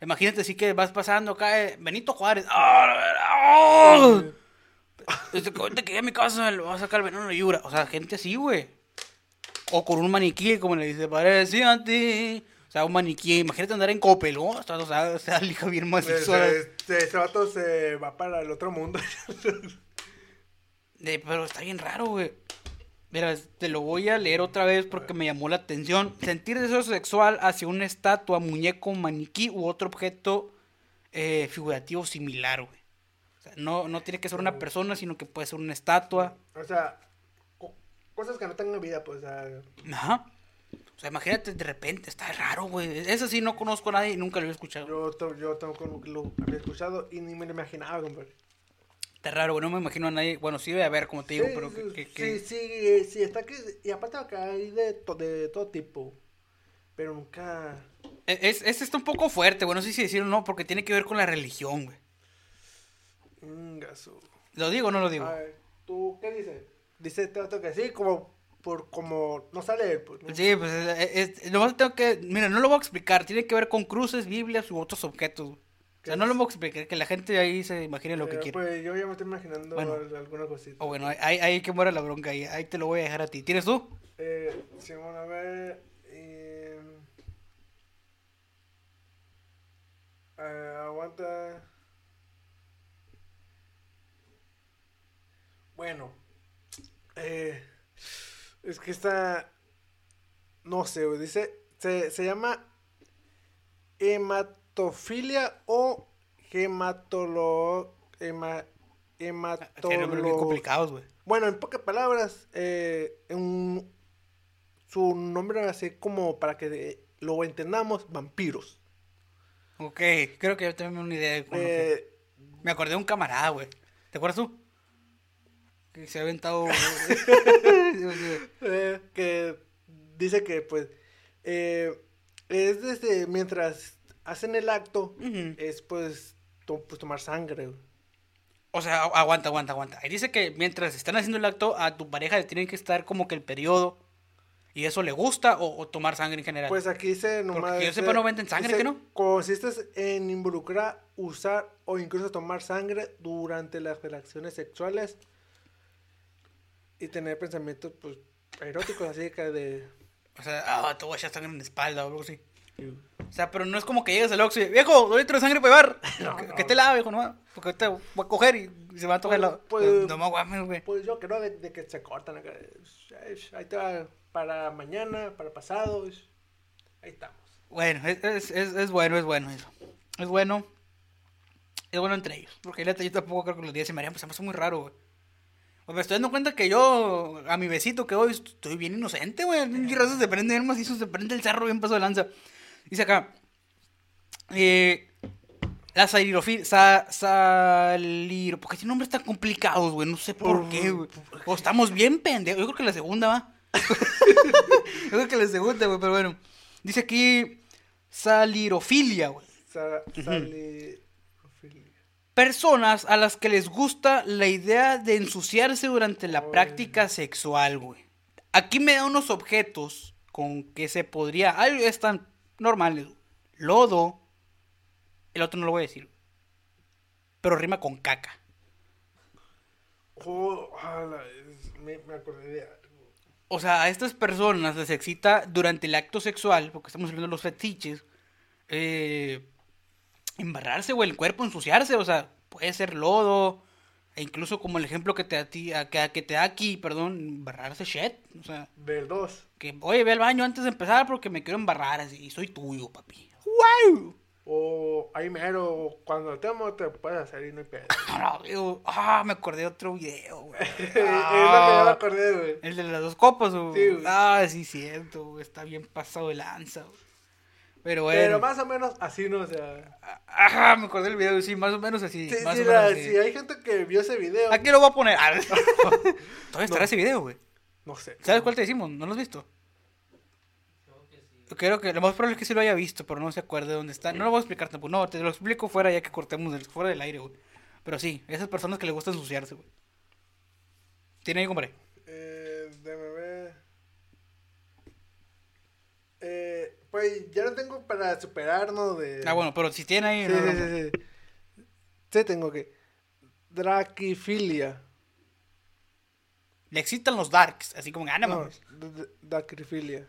Imagínate así que vas pasando acá, eh, Benito Juárez. ¡Ah! Desde que ahorita que llegue a mi casa le voy a sacar el veneno de Yura. O sea, gente así, güey. O con un maniquí, como le dice, parecía a ti. O sea, un maniquí. Imagínate andar en Coppel, ¿no? O sea, o sea, o sea, el hijo bien macizo. ese, ese- ese vato se va para el otro mundo. Eh, pero está bien raro, güey. Mira, te lo voy a leer otra vez porque me llamó la atención. Sentir deseo sexual hacia una estatua, muñeco, maniquí u otro objeto eh, figurativo similar, güey. O sea, no, no tiene que ser una persona, sino que puede ser una estatua. o sea, co- cosas que no tengan vida, pues. O sea, Ajá. O sea, imagínate de repente, está raro, güey. Eso sí, no conozco a nadie y nunca lo he escuchado. yo, yo tampoco lo había escuchado y ni me lo imaginaba, compadre. Está raro, güey. No me imagino a nadie. Bueno, sí debe haber, como te digo, Sí, pero que. que- sí, sí, sí, está aquí. Y aparte acá hay de, to- de todo tipo. Pero nunca. Es, es, está un poco fuerte, güey. No sé si decirlo o no, porque tiene que ver con la religión, güey. Ingasu. ¿Lo digo o no lo digo? A ver, ¿tú qué dices? Dice trato que sí, como por como no sale pues. ¿no? Sí, pues es, es- nomás tengo que, mira, no lo voy a explicar, tiene que ver con cruces, biblias u otros objetos. O sea, ¿Qué no lo voy a explicar, que la gente ahí se imagine lo que quiera. Pues yo ya me estoy imaginando Bueno. al- alguna cosita. O bueno, ahí, ahí que muera la bronca, ahí, ahí te lo voy a dejar a ti. ¿Tienes tú? Eh, sí, bueno, a ver. eh, eh, aguanta. Bueno. Eh, es que está. No sé, güey, dice. Se, se llama hematofilia o hematolo. Hema, Qué nombres bien hematolo- complicados, güey. bueno, en pocas palabras, eh, un- su nombre así como para que lo entendamos, vampiros. Ok, creo que yo tengo una idea de Eh, Me acordé de un camarada, güey. ¿Te acuerdas tú? Que se ha aventado... *laughs* eh, que dice que pues eh, es desde mientras hacen el acto, es pues, to- pues tomar sangre. O sea, agu- aguanta, aguanta, aguanta. Ahí dice que mientras están haciendo el acto, a tu pareja le tienen que estar como que el periodo. ¿Y eso le gusta o, o tomar sangre en general? Pues aquí dice nomás. que yo sepa, no venden sangre, dice, ¿que no? Consiste en involucrar, usar o incluso tomar sangre durante las relaciones sexuales y tener pensamientos pues eróticos así que de O sea, ah, te voy a echar sangre en la espalda o algo así. O sea, pero no es como que llegues al Oxxo y, viejo, doy litro de sangre para llevar. *laughs* No, que, no. que te lave, viejo, no, porque ahorita voy a coger y, se va a tocar la... Pues- no me guames, güey. Pues yo creo de, de que se cortan acá. Ahí te va para mañana, para pasado. Ahí estamos. Bueno, es, es, es, es bueno, es bueno eso. Es bueno. Es bueno entre ellos. Porque neta, yo tampoco creo que los días se me harían, pues se me hace muy raro, güey. Pues me estoy dando cuenta que yo, a mi besito que hoy, estoy bien inocente, güey. Mi raza se prende bien macizo, se prende el cerro bien paso de lanza. Dice acá. Eh, la salirofil, sa, saliro, porque tiene nombres tan complicados, güey, no sé por qué, güey. O estamos bien pendejos. Yo creo que la segunda va. *laughs* Yo creo que la segunda, güey, pero bueno. Dice aquí salirofilia, güey. Sa salirofilia. Personas a las que les gusta la idea de ensuciarse durante la Ay. práctica sexual, güey. Aquí me da unos objetos con que se podría. Algo están normales. güey. Lodo. El otro no lo voy a decir. Pero rima con caca. Oh, me, me acordé de algo. O sea, a estas personas les excita durante el acto sexual, porque estamos hablando de los fetiches, eh, embarrarse, güey, el cuerpo, ensuciarse, o sea, puede ser lodo, e incluso como el ejemplo que te, da a ti- a- que, que te da aquí, perdón, embarrarse shit, o sea, Ver dos. que, oye, ve al baño antes de empezar porque me quiero embarrar así, y soy tuyo, papi. ¡Wow! O ahí mero, cuando te amo, te puedes hacer y no hay pedo. *laughs* No, digo, ah, me acordé de otro video, güey. *laughs* es lo que yo me Ah. acordé, güey. El de las dos copas, güey. Sí, güey. Ah, sí, cierto, güey. Está bien pasado de lanza, güey. Pero bueno. Pero más o menos así, ¿no? O sea. Ajá, me acordé del video, sí, más o menos así. Sí, más sí, o menos la- así. si hay gente que vio ese video. Aquí lo voy a poner. Ah, *laughs* Todavía estará No. ese video, güey. No sé. ¿Sabes cuál te decimos? ¿No lo has visto? Creo que lo más probable es que sí lo haya visto, pero no se acuerde dónde está. No lo voy a explicar tampoco. No, te lo explico fuera ya que cortemos del, fuera del aire, güey. Pero sí, esas personas que les gusta ensuciarse, güey. ¿Tiene ahí, compadre? Eh, déjame ver. Pues ya no tengo para superarnos de. Ah, bueno, pero si tiene ahí. Sí, no, sí, no, sí, sí. Sí, tengo que. Draquifilia. Le excitan los darks, así como, ah, no, Draquifilia.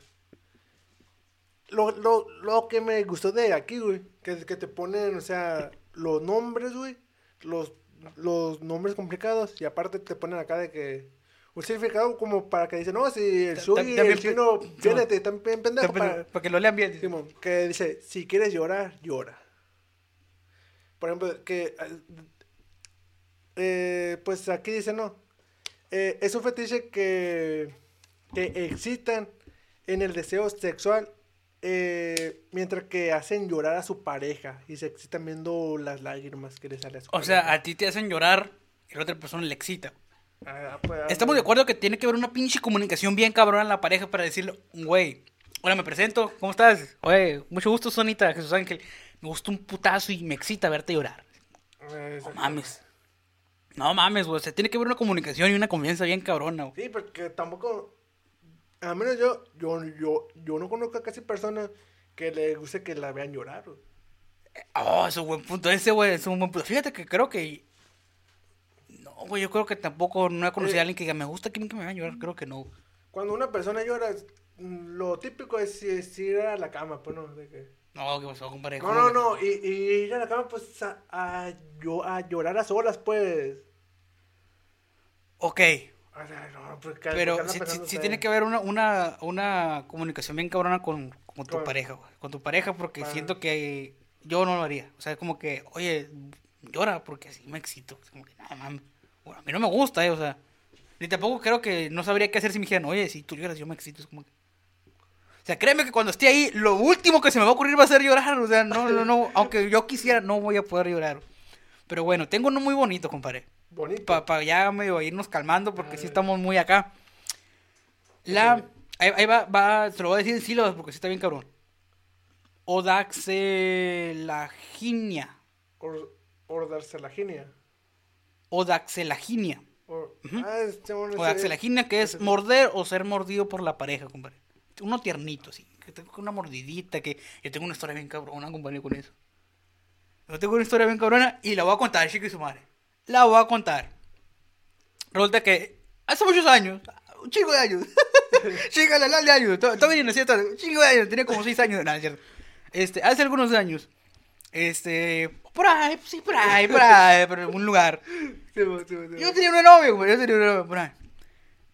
Lo, lo, lo que me gustó de aquí, güey, que, que te ponen, o sea, los nombres, güey, los, los nombres complicados, y aparte te ponen acá de que, un significado como para que dicen, no, si el ta- y el chino, pe- viene, Simón. te están bien pendejo Para, que lo lean bien. dice. Simón, que dice, si quieres llorar, llora. Por ejemplo, que, eh, pues aquí dice, no, eh, es un fetiche que, que excitan en el deseo sexual eh, mientras que hacen llorar a su pareja y se excitan viendo las lágrimas que le salen a su O sea, a ti te hacen llorar y a la otra persona le excita. Ah, pues, Estamos de acuerdo que tiene que haber una pinche comunicación bien cabrona en la pareja para decirle, güey, hola, me presento, ¿cómo estás? Oye, mucho gusto, Sonita, Jesús Ángel. Me gusta un putazo y me excita verte llorar. Eh, No mames. No mames, güey. O sea, tiene que haber una comunicación y una confianza bien cabrona, güey. Sí, porque tampoco. A menos yo, yo, yo, yo no conozco a casi personas que le guste que la vean llorar. güey. Oh, es un buen punto. Ese, güey, es un buen punto. Fíjate que creo que. Güey, yo creo que tampoco no he conocido Eh. a alguien que diga, me gusta que me vean llorar. Creo que no. Cuando una persona llora, lo típico es, es ir a la cama, pues no. De que... No, ¿qué pasó, compadre? No, ¿Cómo no, no. Y, y ir a la cama, pues a, a, a llorar a solas, pues. Ok. O sea, no, pues, ¿qué- Pero pensando sí ustedes? tiene que haber una, una, una comunicación bien cabrona con, con tu pareja, güey. Con tu pareja, porque siento que yo no lo haría. O sea, como que, oye, llora porque así me excito. Es como que, nada, mames. Bueno, a mí no me gusta, eh, o sea. Ni tampoco creo que no sabría qué hacer si me dijeran, oye, si tú lloras, yo me excito. Es como que. O sea, créeme que cuando esté ahí, lo último que se me va a ocurrir va a ser llorar. O sea, no, no, no. *laughs* Aunque yo quisiera, no voy a poder llorar. Pero bueno, tengo uno muy bonito, compadre Bonito. para ya medio irnos calmando porque sí estamos muy acá. La, ahí, ahí va, va, se lo voy a decir en sílabas porque sí está bien cabrón. Odaxelaginia. Or, ordarselaginia. Odaxelaginia. Or, ah, este ese- Odaxelaginia que es morder o ser mordido por la pareja, compadre. Uno tiernito, así. Que tengo una mordidita, que yo tengo una historia bien cabrona, compadre, con eso. Yo tengo una historia bien cabrona y la voy a contar, chico y su madre. La voy a contar. Resulta que hace muchos años, un chico de años, *laughs* Chica, la de años. to- Todavía no cierto. Chica, de años. Tenía como 6 años. Cierto. Este, hace algunos años. Este, por ahí, sí, por ahí, por ahí, por algún lugar. Sí, sí, sí. Yo tenía una novia, güey. Yo tenía una novia por ahí.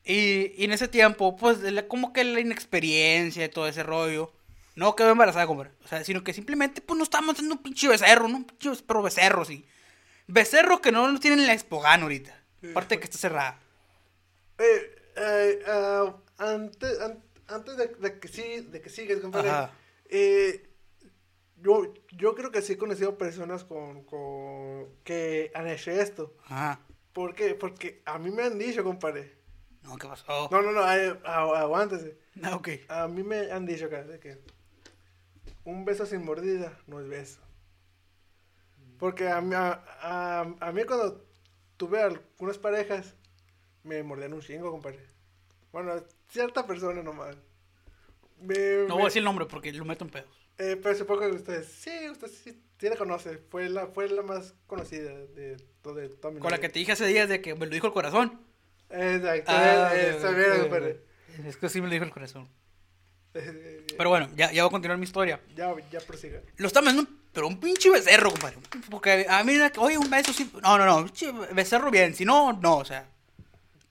Y, y en ese tiempo, pues, la- como que la inexperiencia y todo ese rollo. No quedó embarazada, compadre. O sea, sino que simplemente, pues, nos estábamos dando un pinche becerro, ¿no? Un pinche pero becerro, sí. Becerro que no tienen en la Expogan ahorita. Aparte de que está cerrada. Eh, eh, ah, antes, an- antes de, de que sí, de que sigues, compadre. Ajá. eh, yo, yo creo que sí he conocido personas con, con que han hecho esto. Ajá. ¿Por qué? Porque a mí me han dicho, compadre. No, ¿qué pasó? No, no, no, agu- aguántese. *laughs* Ah, ok. A mí me han dicho que un beso sin mordida no es beso. Porque a mí, a, a- a mí cuando tuve algunas parejas, me mordían un chingo, compadre. Bueno, cierta persona nomás. Me- No me- voy a decir el nombre porque lo meto en pedos. Eh, pero supongo que ustedes, sí, usted sí, sí la conoce. Fue la, fue la más conocida de, todo de toda mi Con la que te dije hace días de que me lo dijo el corazón. Exacto, Ah, eh, mierda, ok, compadre. ok. Es que sí me lo dijo el corazón. *laughs* Eh, Pero bueno, ya, ya voy a continuar mi historia. Ya, ya prosiga. Lo estamos haciendo, pero un pinche becerro, compadre. Porque a mí, oye, un beso sí. No, no, no, becerro bien. Si no, no, o sea.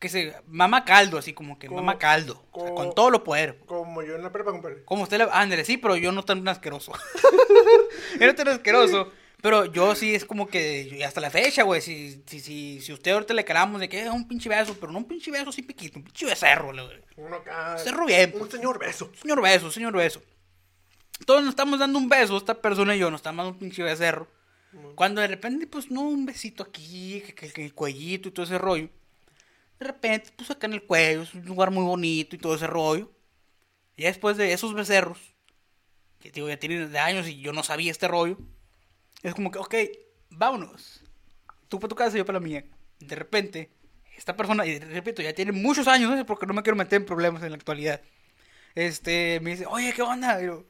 Que se. Mama caldo, así como que Co- mama caldo. o sea, co- con todo lo poder. Como yo en la prepa, compadre. Como usted le. Ándale, sí, pero yo no tan asqueroso. *laughs* yo no tan asqueroso. Pero yo sí es como que. hasta la fecha, güey. Si, si, si, si usted ahorita le calamos de que es un pinche beso, pero no un pinche beso así piquito, un pinche becerro, güey. Uno acá. Cerro bien, Un pues. señor beso. Señor beso, señor beso. Todos nos estamos dando un beso, esta persona y yo nos estamos dando un pinche becerro. Cuando de repente, pues no, un besito aquí, que, que- que el cuellito y todo ese rollo. De repente, pues acá en el cuello, es un lugar muy bonito y todo ese rollo. Y después de esos becerros, que digo, ya tienen de años y yo no sabía este rollo, es como que, ok, vámonos. Tú para tu casa y yo para la mía. De repente, esta persona, y repito, ya tiene muchos años, porque no me quiero meter en problemas en la actualidad. Este, me dice, oye, ¿qué onda? Y yo.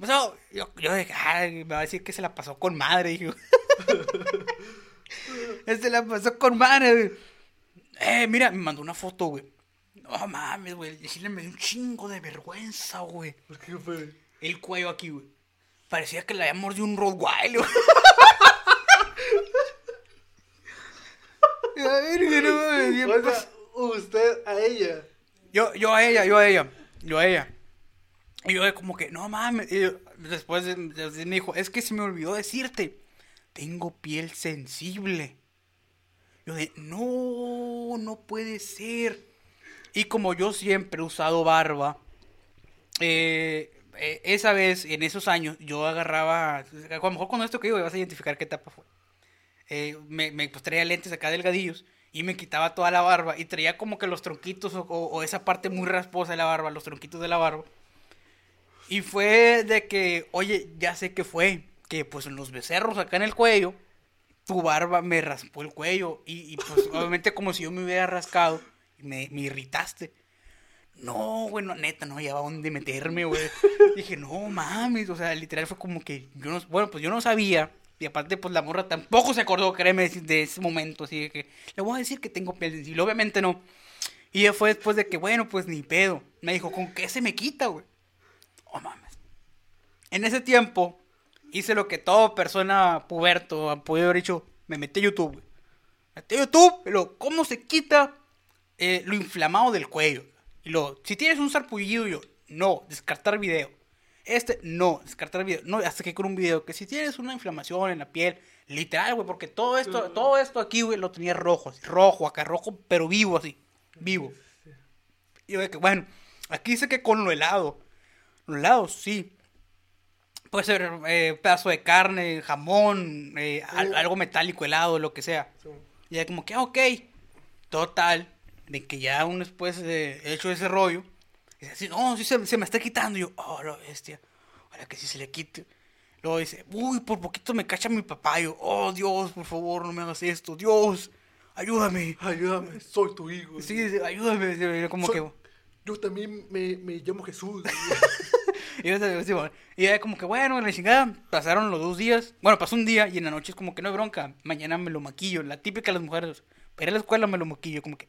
Yo, dije, ay, me va a decir que se la pasó con madre, *laughs* hijo. *laughs* se la pasó con madre. Eh, mira, me mandó una foto, güey. No mames, güey. Chile me dio un chingo de vergüenza, güey. ¿Por qué fue? El cuello aquí, güey. Parecía que le había mordido un Rottweiler, güey. A ver, que no O sea, usted a ella. Yo, yo a ella, yo a ella, yo a ella. Y yo de como que, no mames. Y yo- después de- de- me dijo, es que se me olvidó decirte, tengo piel sensible. Yo de, no, no puede ser. Y como yo siempre he usado barba, eh, eh, esa vez, en esos años, yo agarraba, a lo mejor con esto que digo vas a identificar qué etapa fue. Eh, me, me pues, traía lentes acá delgadillos y me quitaba toda la barba y traía como que los tronquitos o, esa parte muy rasposa de la barba, los tronquitos de la barba. Y fue de que, oye, ya sé que fue, que pues los becerros acá en el cuello, tu barba me raspó el cuello y, y, pues *laughs* obviamente como si yo me hubiera rascado y me, me irritaste. No, güey, no, neta, no había dónde meterme, güey. *laughs* Dije, no mames, o sea, literal fue como que yo no, bueno, pues yo no sabía. Y aparte, pues la morra tampoco se acordó, créeme, de- ese momento. Así que le voy a decir que tengo piel sensible. Obviamente no. Y ya fue después de que, bueno, pues ni pedo. Me dijo, ¿con qué se me quita, güey? Oh mames. En ese tiempo, hice lo que toda persona puberto ha podido haber hecho. Me metí a YouTube, güey. Metí a YouTube, luego, ¿cómo se quita eh, lo inflamado del cuello? Y luego, si tienes un sarpullido, yo, no, descartar video. Este, no, descartar video. No, hasta que con un video, que si tienes una inflamación en la piel, literal, güey, porque todo esto, todo esto aquí, güey, lo tenía rojo, así, rojo, acá rojo, pero vivo así, vivo. Y yo de que, bueno, aquí dice que con lo helado, lo helado, sí. Puede ser eh, pedazo de carne, jamón, eh, al- algo metálico helado, lo que sea. Sí. Y ya como que, ah, ok. Total, de que ya uno después de hecho ese rollo, dice así, no, sí se, se me está quitando. Y yo, oh, la bestia, ahora que sí se le quite. Luego dice, uy, por poquito me cacha mi papá. Y yo, oh, Dios, por favor, no me hagas esto. Dios, ayúdame. Ayúdame, soy tu hijo. Sí, sí, ayúdame. Y Como Soy- que... Yo también me, me llamo Jesús. *laughs* Y bueno, y como que, bueno, en la chingada, pasaron los dos días. Bueno, pasó un día y en la noche es como que no hay bronca. Mañana me lo maquillo. La típica de las mujeres. Ir a la escuela me lo maquillo. Como que,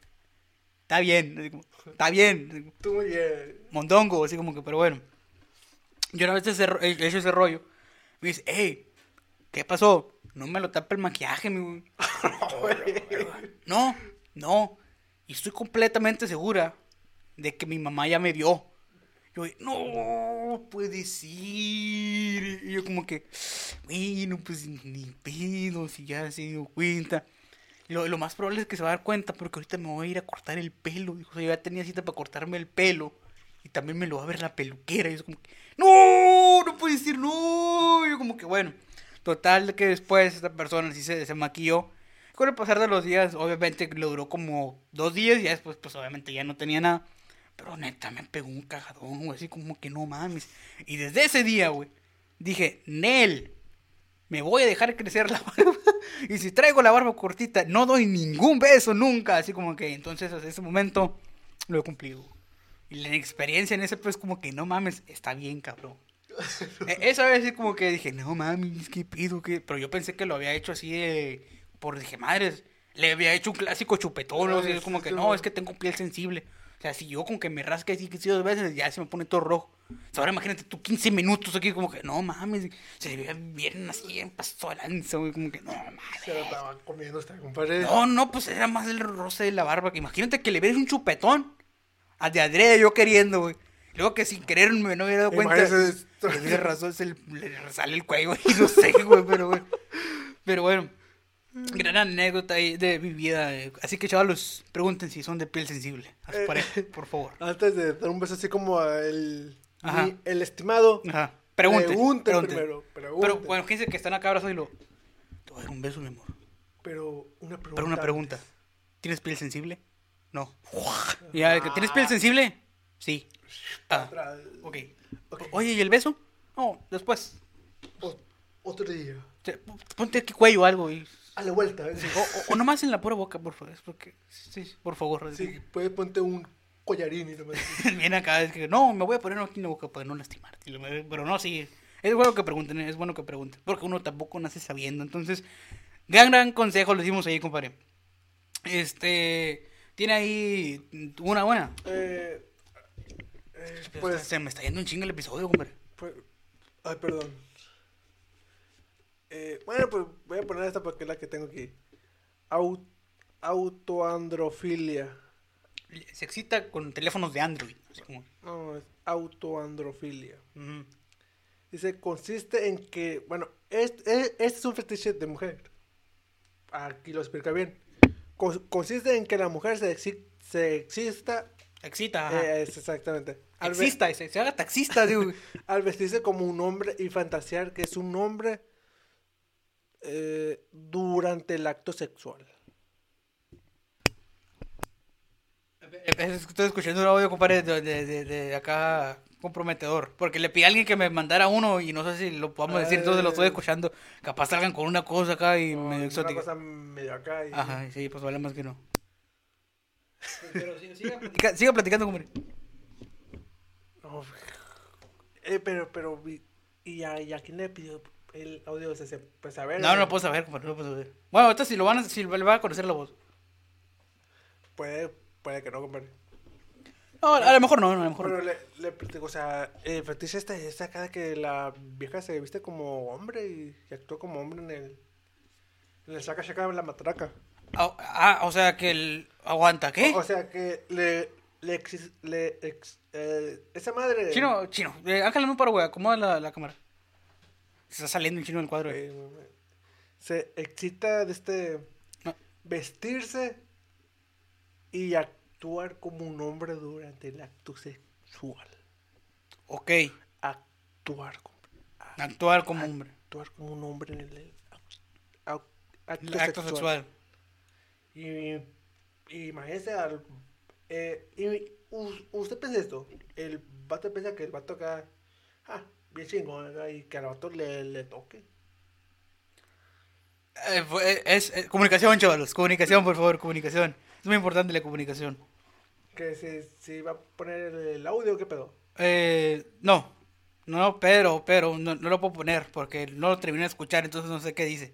está bien, así como, está bien, Tú muy bien. mondongo, así como que, pero bueno. Yo una vez he hecho ese rollo, me dice, hey, ¿qué pasó? No me lo tapa el maquillaje, mi güey. *laughs* No, no. Y estoy completamente segura de que mi mamá ya me vio. Yo, no, puede ser. Y yo como que, bueno, pues ni pedo, si ya se dio cuenta. Lo, lo más probable es que se va a dar cuenta porque ahorita me voy a ir a cortar el pelo. Yo ya tenía cita para cortarme el pelo. Y también me lo va a ver la peluquera. Y yo como que, no, no puede ser, no. Y yo como que, bueno. Total, que después esta persona sí se, se maquilló. Con el pasar de los días, obviamente lo duró como dos días y después, pues obviamente ya no tenía nada. Pero neta, me pegó un cagadón, güey, así como que no mames. Y desde ese día, güey, dije, Nel, me voy a dejar crecer la *laughs* barba. y si traigo la barba cortita, no doy ningún beso nunca. Así como que entonces, desde ese momento, lo he cumplido. Y la experiencia en ese, pues, como que no mames, está bien, cabrón. *laughs* E- Esa vez así como que dije, no mames, qué pido, qué. Pero yo pensé que lo había hecho así de. Por dije, madres, le había hecho un clásico chupetón. o es como sí, que sí, no, es que tengo piel sensible. O sea, si yo con que me rasque así que dos veces, ya se me pone todo rojo. O sea, ahora imagínate tú 15 minutos aquí, como que no mames, se veía bien así, en paso de lanza, güey, como que no mames. Se lo estaba comiendo esta compadre. No, no, pues era más el roce de la barba. que Imagínate que le ves un chupetón a de adrede yo queriendo, güey. Luego que sin querer me no hubiera dado cuenta. Hubiera *laughs* razón, se le, le sale el cuello y *laughs* no sé, güey, pero bueno. Pero bueno. Gran anécdota ahí de mi vida. eh. Así que chavalos, pregunten si son de piel sensible. A su Eh. pareja, *laughs* por favor. Antes de dar un beso así como a el, Ajá. mi- el estimado. Ajá. Pregunten. Pregunten pregunten. primero, Pero pregunten. bueno, fíjense que están acá abrazos y lo. Te voy a dar un beso, mi amor. Pero una pregunta. Pero una pregunta. ¿Tienes piel sensible? No. Ya, que ¿Tienes piel sensible? Sí. Ah, ok. Oye, ¿y el beso? No, después. O- otro día. Te- Ponte aquí cuello o algo. Y... A la vuelta. O, o- o nomás en la pura boca, por favor. Porque... Sí, por favor. Sí, puedes ponte un collarín y nomás. *laughs* Viene acá, es que no, me voy a poner aquí en la boca para no lastimarte. Pero no, sí. Es bueno que pregunten, es bueno que pregunten. Porque uno tampoco nace sabiendo. Entonces, gran, gran consejo les dimos ahí, compadre. Este. Tiene ahí una buena. Eh, eh, pues, se me está yendo un chingo el episodio, compadre. pues- Ay, perdón. Eh, bueno, pues voy a poner esta porque es la que tengo aquí. Au- autoandrofilia. Se excita con teléfonos de Android. Así como. No, es autoandrofilia. ujú. Dice, consiste en que, bueno, este, este es un fetiche de mujer. Aquí lo explica bien. Cons- consiste en que la mujer se, exi- se exista. Excita, eh, es exactamente. Al, Taxista, se, se haga taxista, digo. *laughs* al vestirse como un hombre y fantasear que es un hombre eh, durante el acto sexual. Estoy escuchando un audio, compadre, de, de, de- de acá comprometedor. Porque le pedí a alguien que me mandara uno y no sé si lo podamos decir, entonces lo estoy Ah. escuchando. Capaz salgan con una cosa acá y No, medio una exótica. cosa medio acá. y- Ajá, sí, pues vale más que no. Pero siga, platica- siga platicando, compadre. No, eh, pero, pero, ¿y a, y a quién le pidió el audio? Se, se- pues a ver. No, no lo puedo saber, compadre, no lo puedo saber. Bueno, ahorita si lo van a, si le va a conocer la voz. Puede, puede que no, compadre. No, a lo mejor no, a lo mejor Pero no. le, le o sea, el fetiche este es acá de que la vieja se viste como hombre y, y actuó como hombre en el. En el saca chaca la matraca. Ah, ah, o sea que el... Aguanta, ¿qué? O, o sea que le. Le, exis- le ex- eh, esa madre. Chino, chino. Eh, Ángela, no para, güey. Acomoda la, la cámara. Se está saliendo el chino del cuadro. se excita de este. No. Vestirse y actuar como un hombre durante el acto sexual. Ok. Actuar, compa- Actuar como hombre. actuar como un hombre en el acto, El acto sexual. Y, y imagínese al. Eh, y us- usted piensa esto: el vato piensa que el vato acá. Ah, bien chingón, y que al vato le, le toque. Eh, fue- es, es- comunicación, chavalos. Comunicación, por favor, comunicación. Es muy importante la comunicación. Que si, si va a poner el, audio, ¿qué pedo? Eh, no. No, pero, pero, no, no lo puedo poner porque no lo terminé de escuchar, entonces no sé qué dice.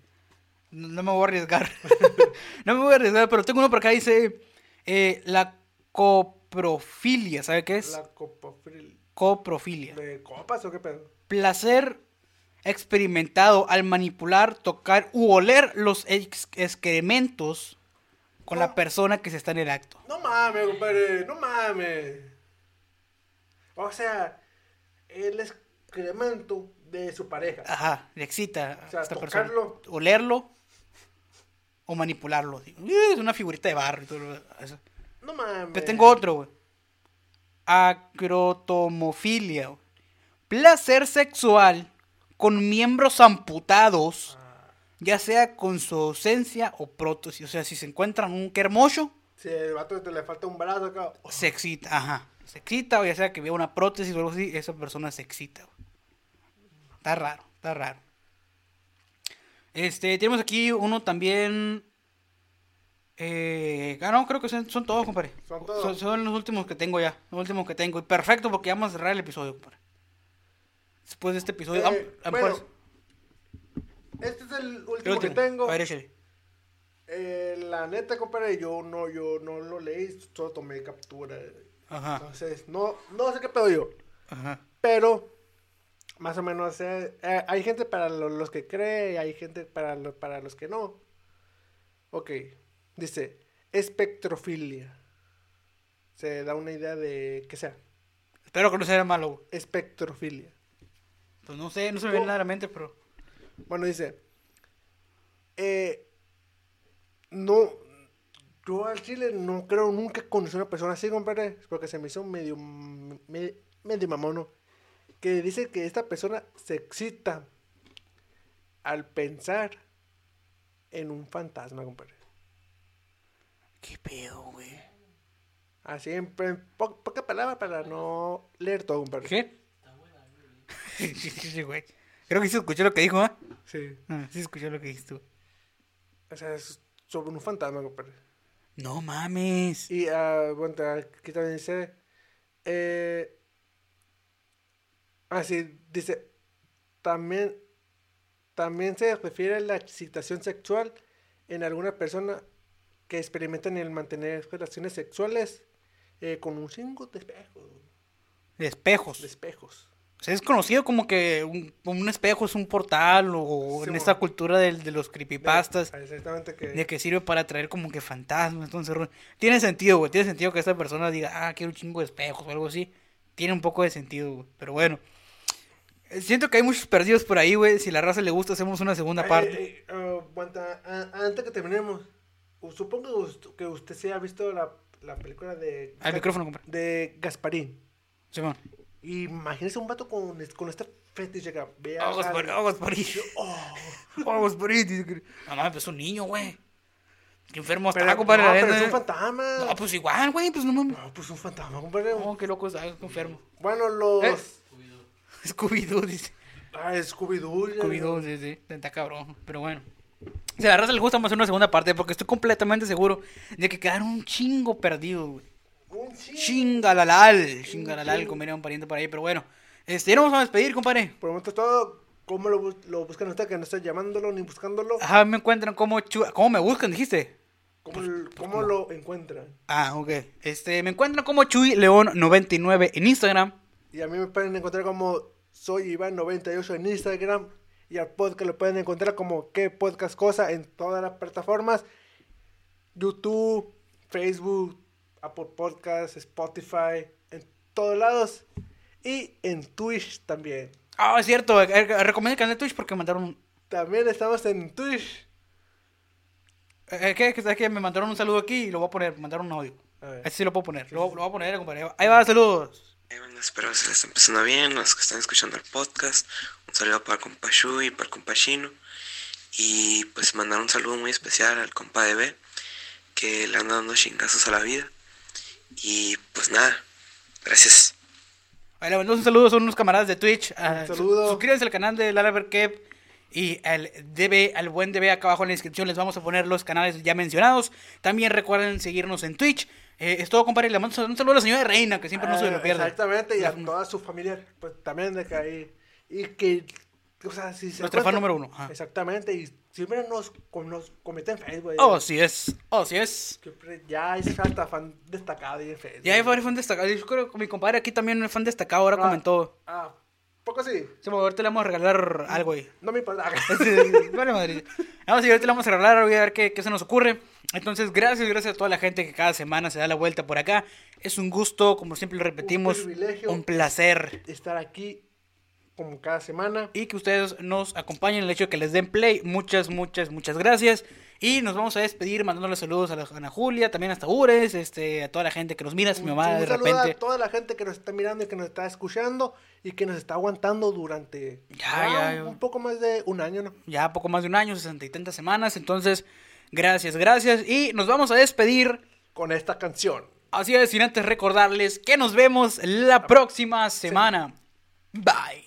No, no me voy a arriesgar. *laughs* no me voy a arriesgar, pero tengo uno por acá dice, eh, la coprofilia. ¿Sabe qué es? La copofril. Coprofilia. ¿De copas o qué pedo? Placer experimentado al manipular, tocar u oler los ex- excrementos con la persona que se está en el acto. No mames, compadre, no mames. O sea, el excremento de su pareja. Ajá, le excita a O sea, esta persona. tocarlo. Olerlo o manipularlo. Es una figurita de barro y todo lo- eso. No mames. Pero tengo otro, güey. Acrotomofilia. Placer sexual con miembros amputados, ya sea con su ausencia o prótesis. O sea, si se encuentran un hermoso, Si el vato te le falta un brazo acá. se excita. Ajá. Se excita, o ya sea que vea una prótesis o algo así, esa persona se excita. Está raro, está raro. Este, tenemos aquí uno también. Eh, ah, no, creo que son, son todos, compadre. Son todos. Son, son los últimos que tengo ya. Los últimos que tengo. Y perfecto, porque ya vamos a cerrar el episodio, compadre. Después de este episodio. Eh, bueno, pues, este es el el último que tengo. A ver. Eh, la neta, compadre, yo no, yo no lo leí, solo tomé captura. Ajá. Entonces, no, no sé qué pedo yo. Ajá. Pero, más o menos, eh, eh, hay gente para lo- los que cree hay gente para, lo- para los que no. Ok, dice, espectrofilia. Se da una idea de qué sea. Espero que no sea malo, güey. Espectrofilia. Pues no sé, no se me viene nada a la mente, pero. Bueno, dice, eh, no, yo al chile no creo nunca conocí a una persona así, compadre, porque se me hizo medio, me- medio mamono, que dice que esta persona se excita al pensar en un fantasma, compadre. ¿Qué pedo, güey? Así en, en po- poca palabra para no leer todo, compadre. ¿Qué? sí, sí, güey. Creo que sí escuchó lo que dijo, ¿ah? Sí, Ah, sí escuchó lo que dijiste o sea, es sobre un fantasma, compadre. No mames. Y ah, bueno, aquí también dice. Eh, ah, sí, dice. También, también se refiere a la excitación sexual en alguna persona que experimentan el mantener relaciones sexuales eh, con un chingo de espejos. De espejos. De espejos. O sea, es conocido como que un, un espejo es un portal o Sí, en esta cultura del- de, los creepypastas. De- exactamente que. De que sirve para atraer como que fantasmas. Entonces, tiene sentido, güey. Tiene sentido que esta persona diga, ah, quiero un chingo de espejos o algo así. Tiene un poco de sentido, güey. Pero bueno. Eh, Siento que hay muchos perdidos por ahí, güey. Si la raza le gusta, hacemos una segunda Ay, parte. ay, ah, aguanta, ah, antes que terminemos, supongo que us- que usted sí ha visto la, la película de. Al micrófono, compa. De Gasparín. Simón. Imagínese un vato con, con esta fetiche acá. Vea Ojos por ojos por ahí. Oh, *laughs* Ojos por ahí. dice que- No mames, pues es un niño, güey. Qué enfermo está, pero, compadre. no, pero es un fantasma. No, pues igual, güey. Pues no mames. No, pues un fantasma, compadre. No, qué loco está, qué enfermo. Bueno, los. ¿Eh? Scooby-Doo, dice. Ah, Scooby-Doo. Scooby-Doo, sí, sí. Está cabrón. Pero bueno. Si a la raza le gusta, hacer una segunda parte porque estoy completamente seguro de que quedaron un chingo perdidos, güey. Un chingo. Chingalalal. Chingalalal, como diría un pariente por ahí. Pero bueno. Este, ya nos vamos a despedir, compadre. Por el momento es todo. ¿Cómo lo, bus- lo buscan ustedes? Que no está llamándolo ni buscándolo. Ajá, me encuentran como. ¿Cómo me buscan, dijiste? ¿Cómo, l- cómo lo encuentran? Ah, ok. Este, me encuentran como Chuy León 99 en Instagram. Y a mí me pueden encontrar como soy Iván98 en Instagram. Y al podcast lo pueden encontrar como qué podcast cosa en todas las plataformas. YouTube, Facebook, Apple Podcasts, Spotify, en todos lados. Y en Twitch también. Ah, es cierto. eh, eh, Recomiendo el canal de Twitch porque mandaron... un- También estamos en Twitch. ¿Qué? ¿Qué? ¿Sabes qué? Me mandaron un saludo aquí y lo voy a poner. Mandaron un audio. Este sí lo puedo poner. Lo, lo voy a poner, compadre. Ahí va, saludos. Eh, bueno, espero que se les esté empezando bien, los que están escuchando el podcast. Un saludo para el compa Shui y para el compa Chino. Y pues mandar un saludo muy especial al compa de B, que le anda dando chingazos a la vida. Y pues nada, gracias. Ahí le mandamos un saludo, son unos camaradas de Twitch. Ah, Un saludo. su- suscríbanse al canal de Lara Kev y al DB, al buen DB acá abajo en la descripción les vamos a poner los canales ya mencionados. También recuerden seguirnos en Twitch. Eh, es todo, compadre. Le mando un saludo a la señora Reina, que siempre no se Ah, lo pierde. Exactamente, y a toda su familia, pues también de que ahí. Y que, o sea, si se. Nuestra fan número uno, ajá. Exactamente, y siempre nos, nos cometen en Facebook. Oh, sí es. Oh, sí es. Ya es hasta fan destacado ahí en Facebook. Ya hay fan destacados. Yo creo que mi compadre aquí también es fan destacado. Ahora Ah, comentó. Ah, poco sí. Sí, ahorita le vamos a regalar algo, güey. No me importa. Vale, madre. Vamos ver, ahorita le vamos a regalar, voy a ver qué, qué se nos ocurre. Entonces, gracias, gracias a toda la gente que cada semana se da la vuelta por acá. Es un gusto, como siempre lo repetimos, un, privilegio. placer. Estar aquí como cada semana. Y que ustedes nos acompañen, el hecho de que les den play. Muchas, muchas, muchas gracias. Y nos vamos a despedir mandándole saludos a la Ana Julia, también hasta Ures, este, a toda la gente que nos mira, mi mamá un de saludo a repente. toda la gente que nos está mirando y que nos está escuchando y que nos está aguantando durante Ya, ah, ya, un, ya. un poco más de un año, ¿no? Ya poco más de un año, sesenta y tantas semanas. Entonces, gracias, gracias. Y nos vamos a despedir. Con esta canción. Así es, sin antes recordarles que nos vemos la próxima semana. Bye.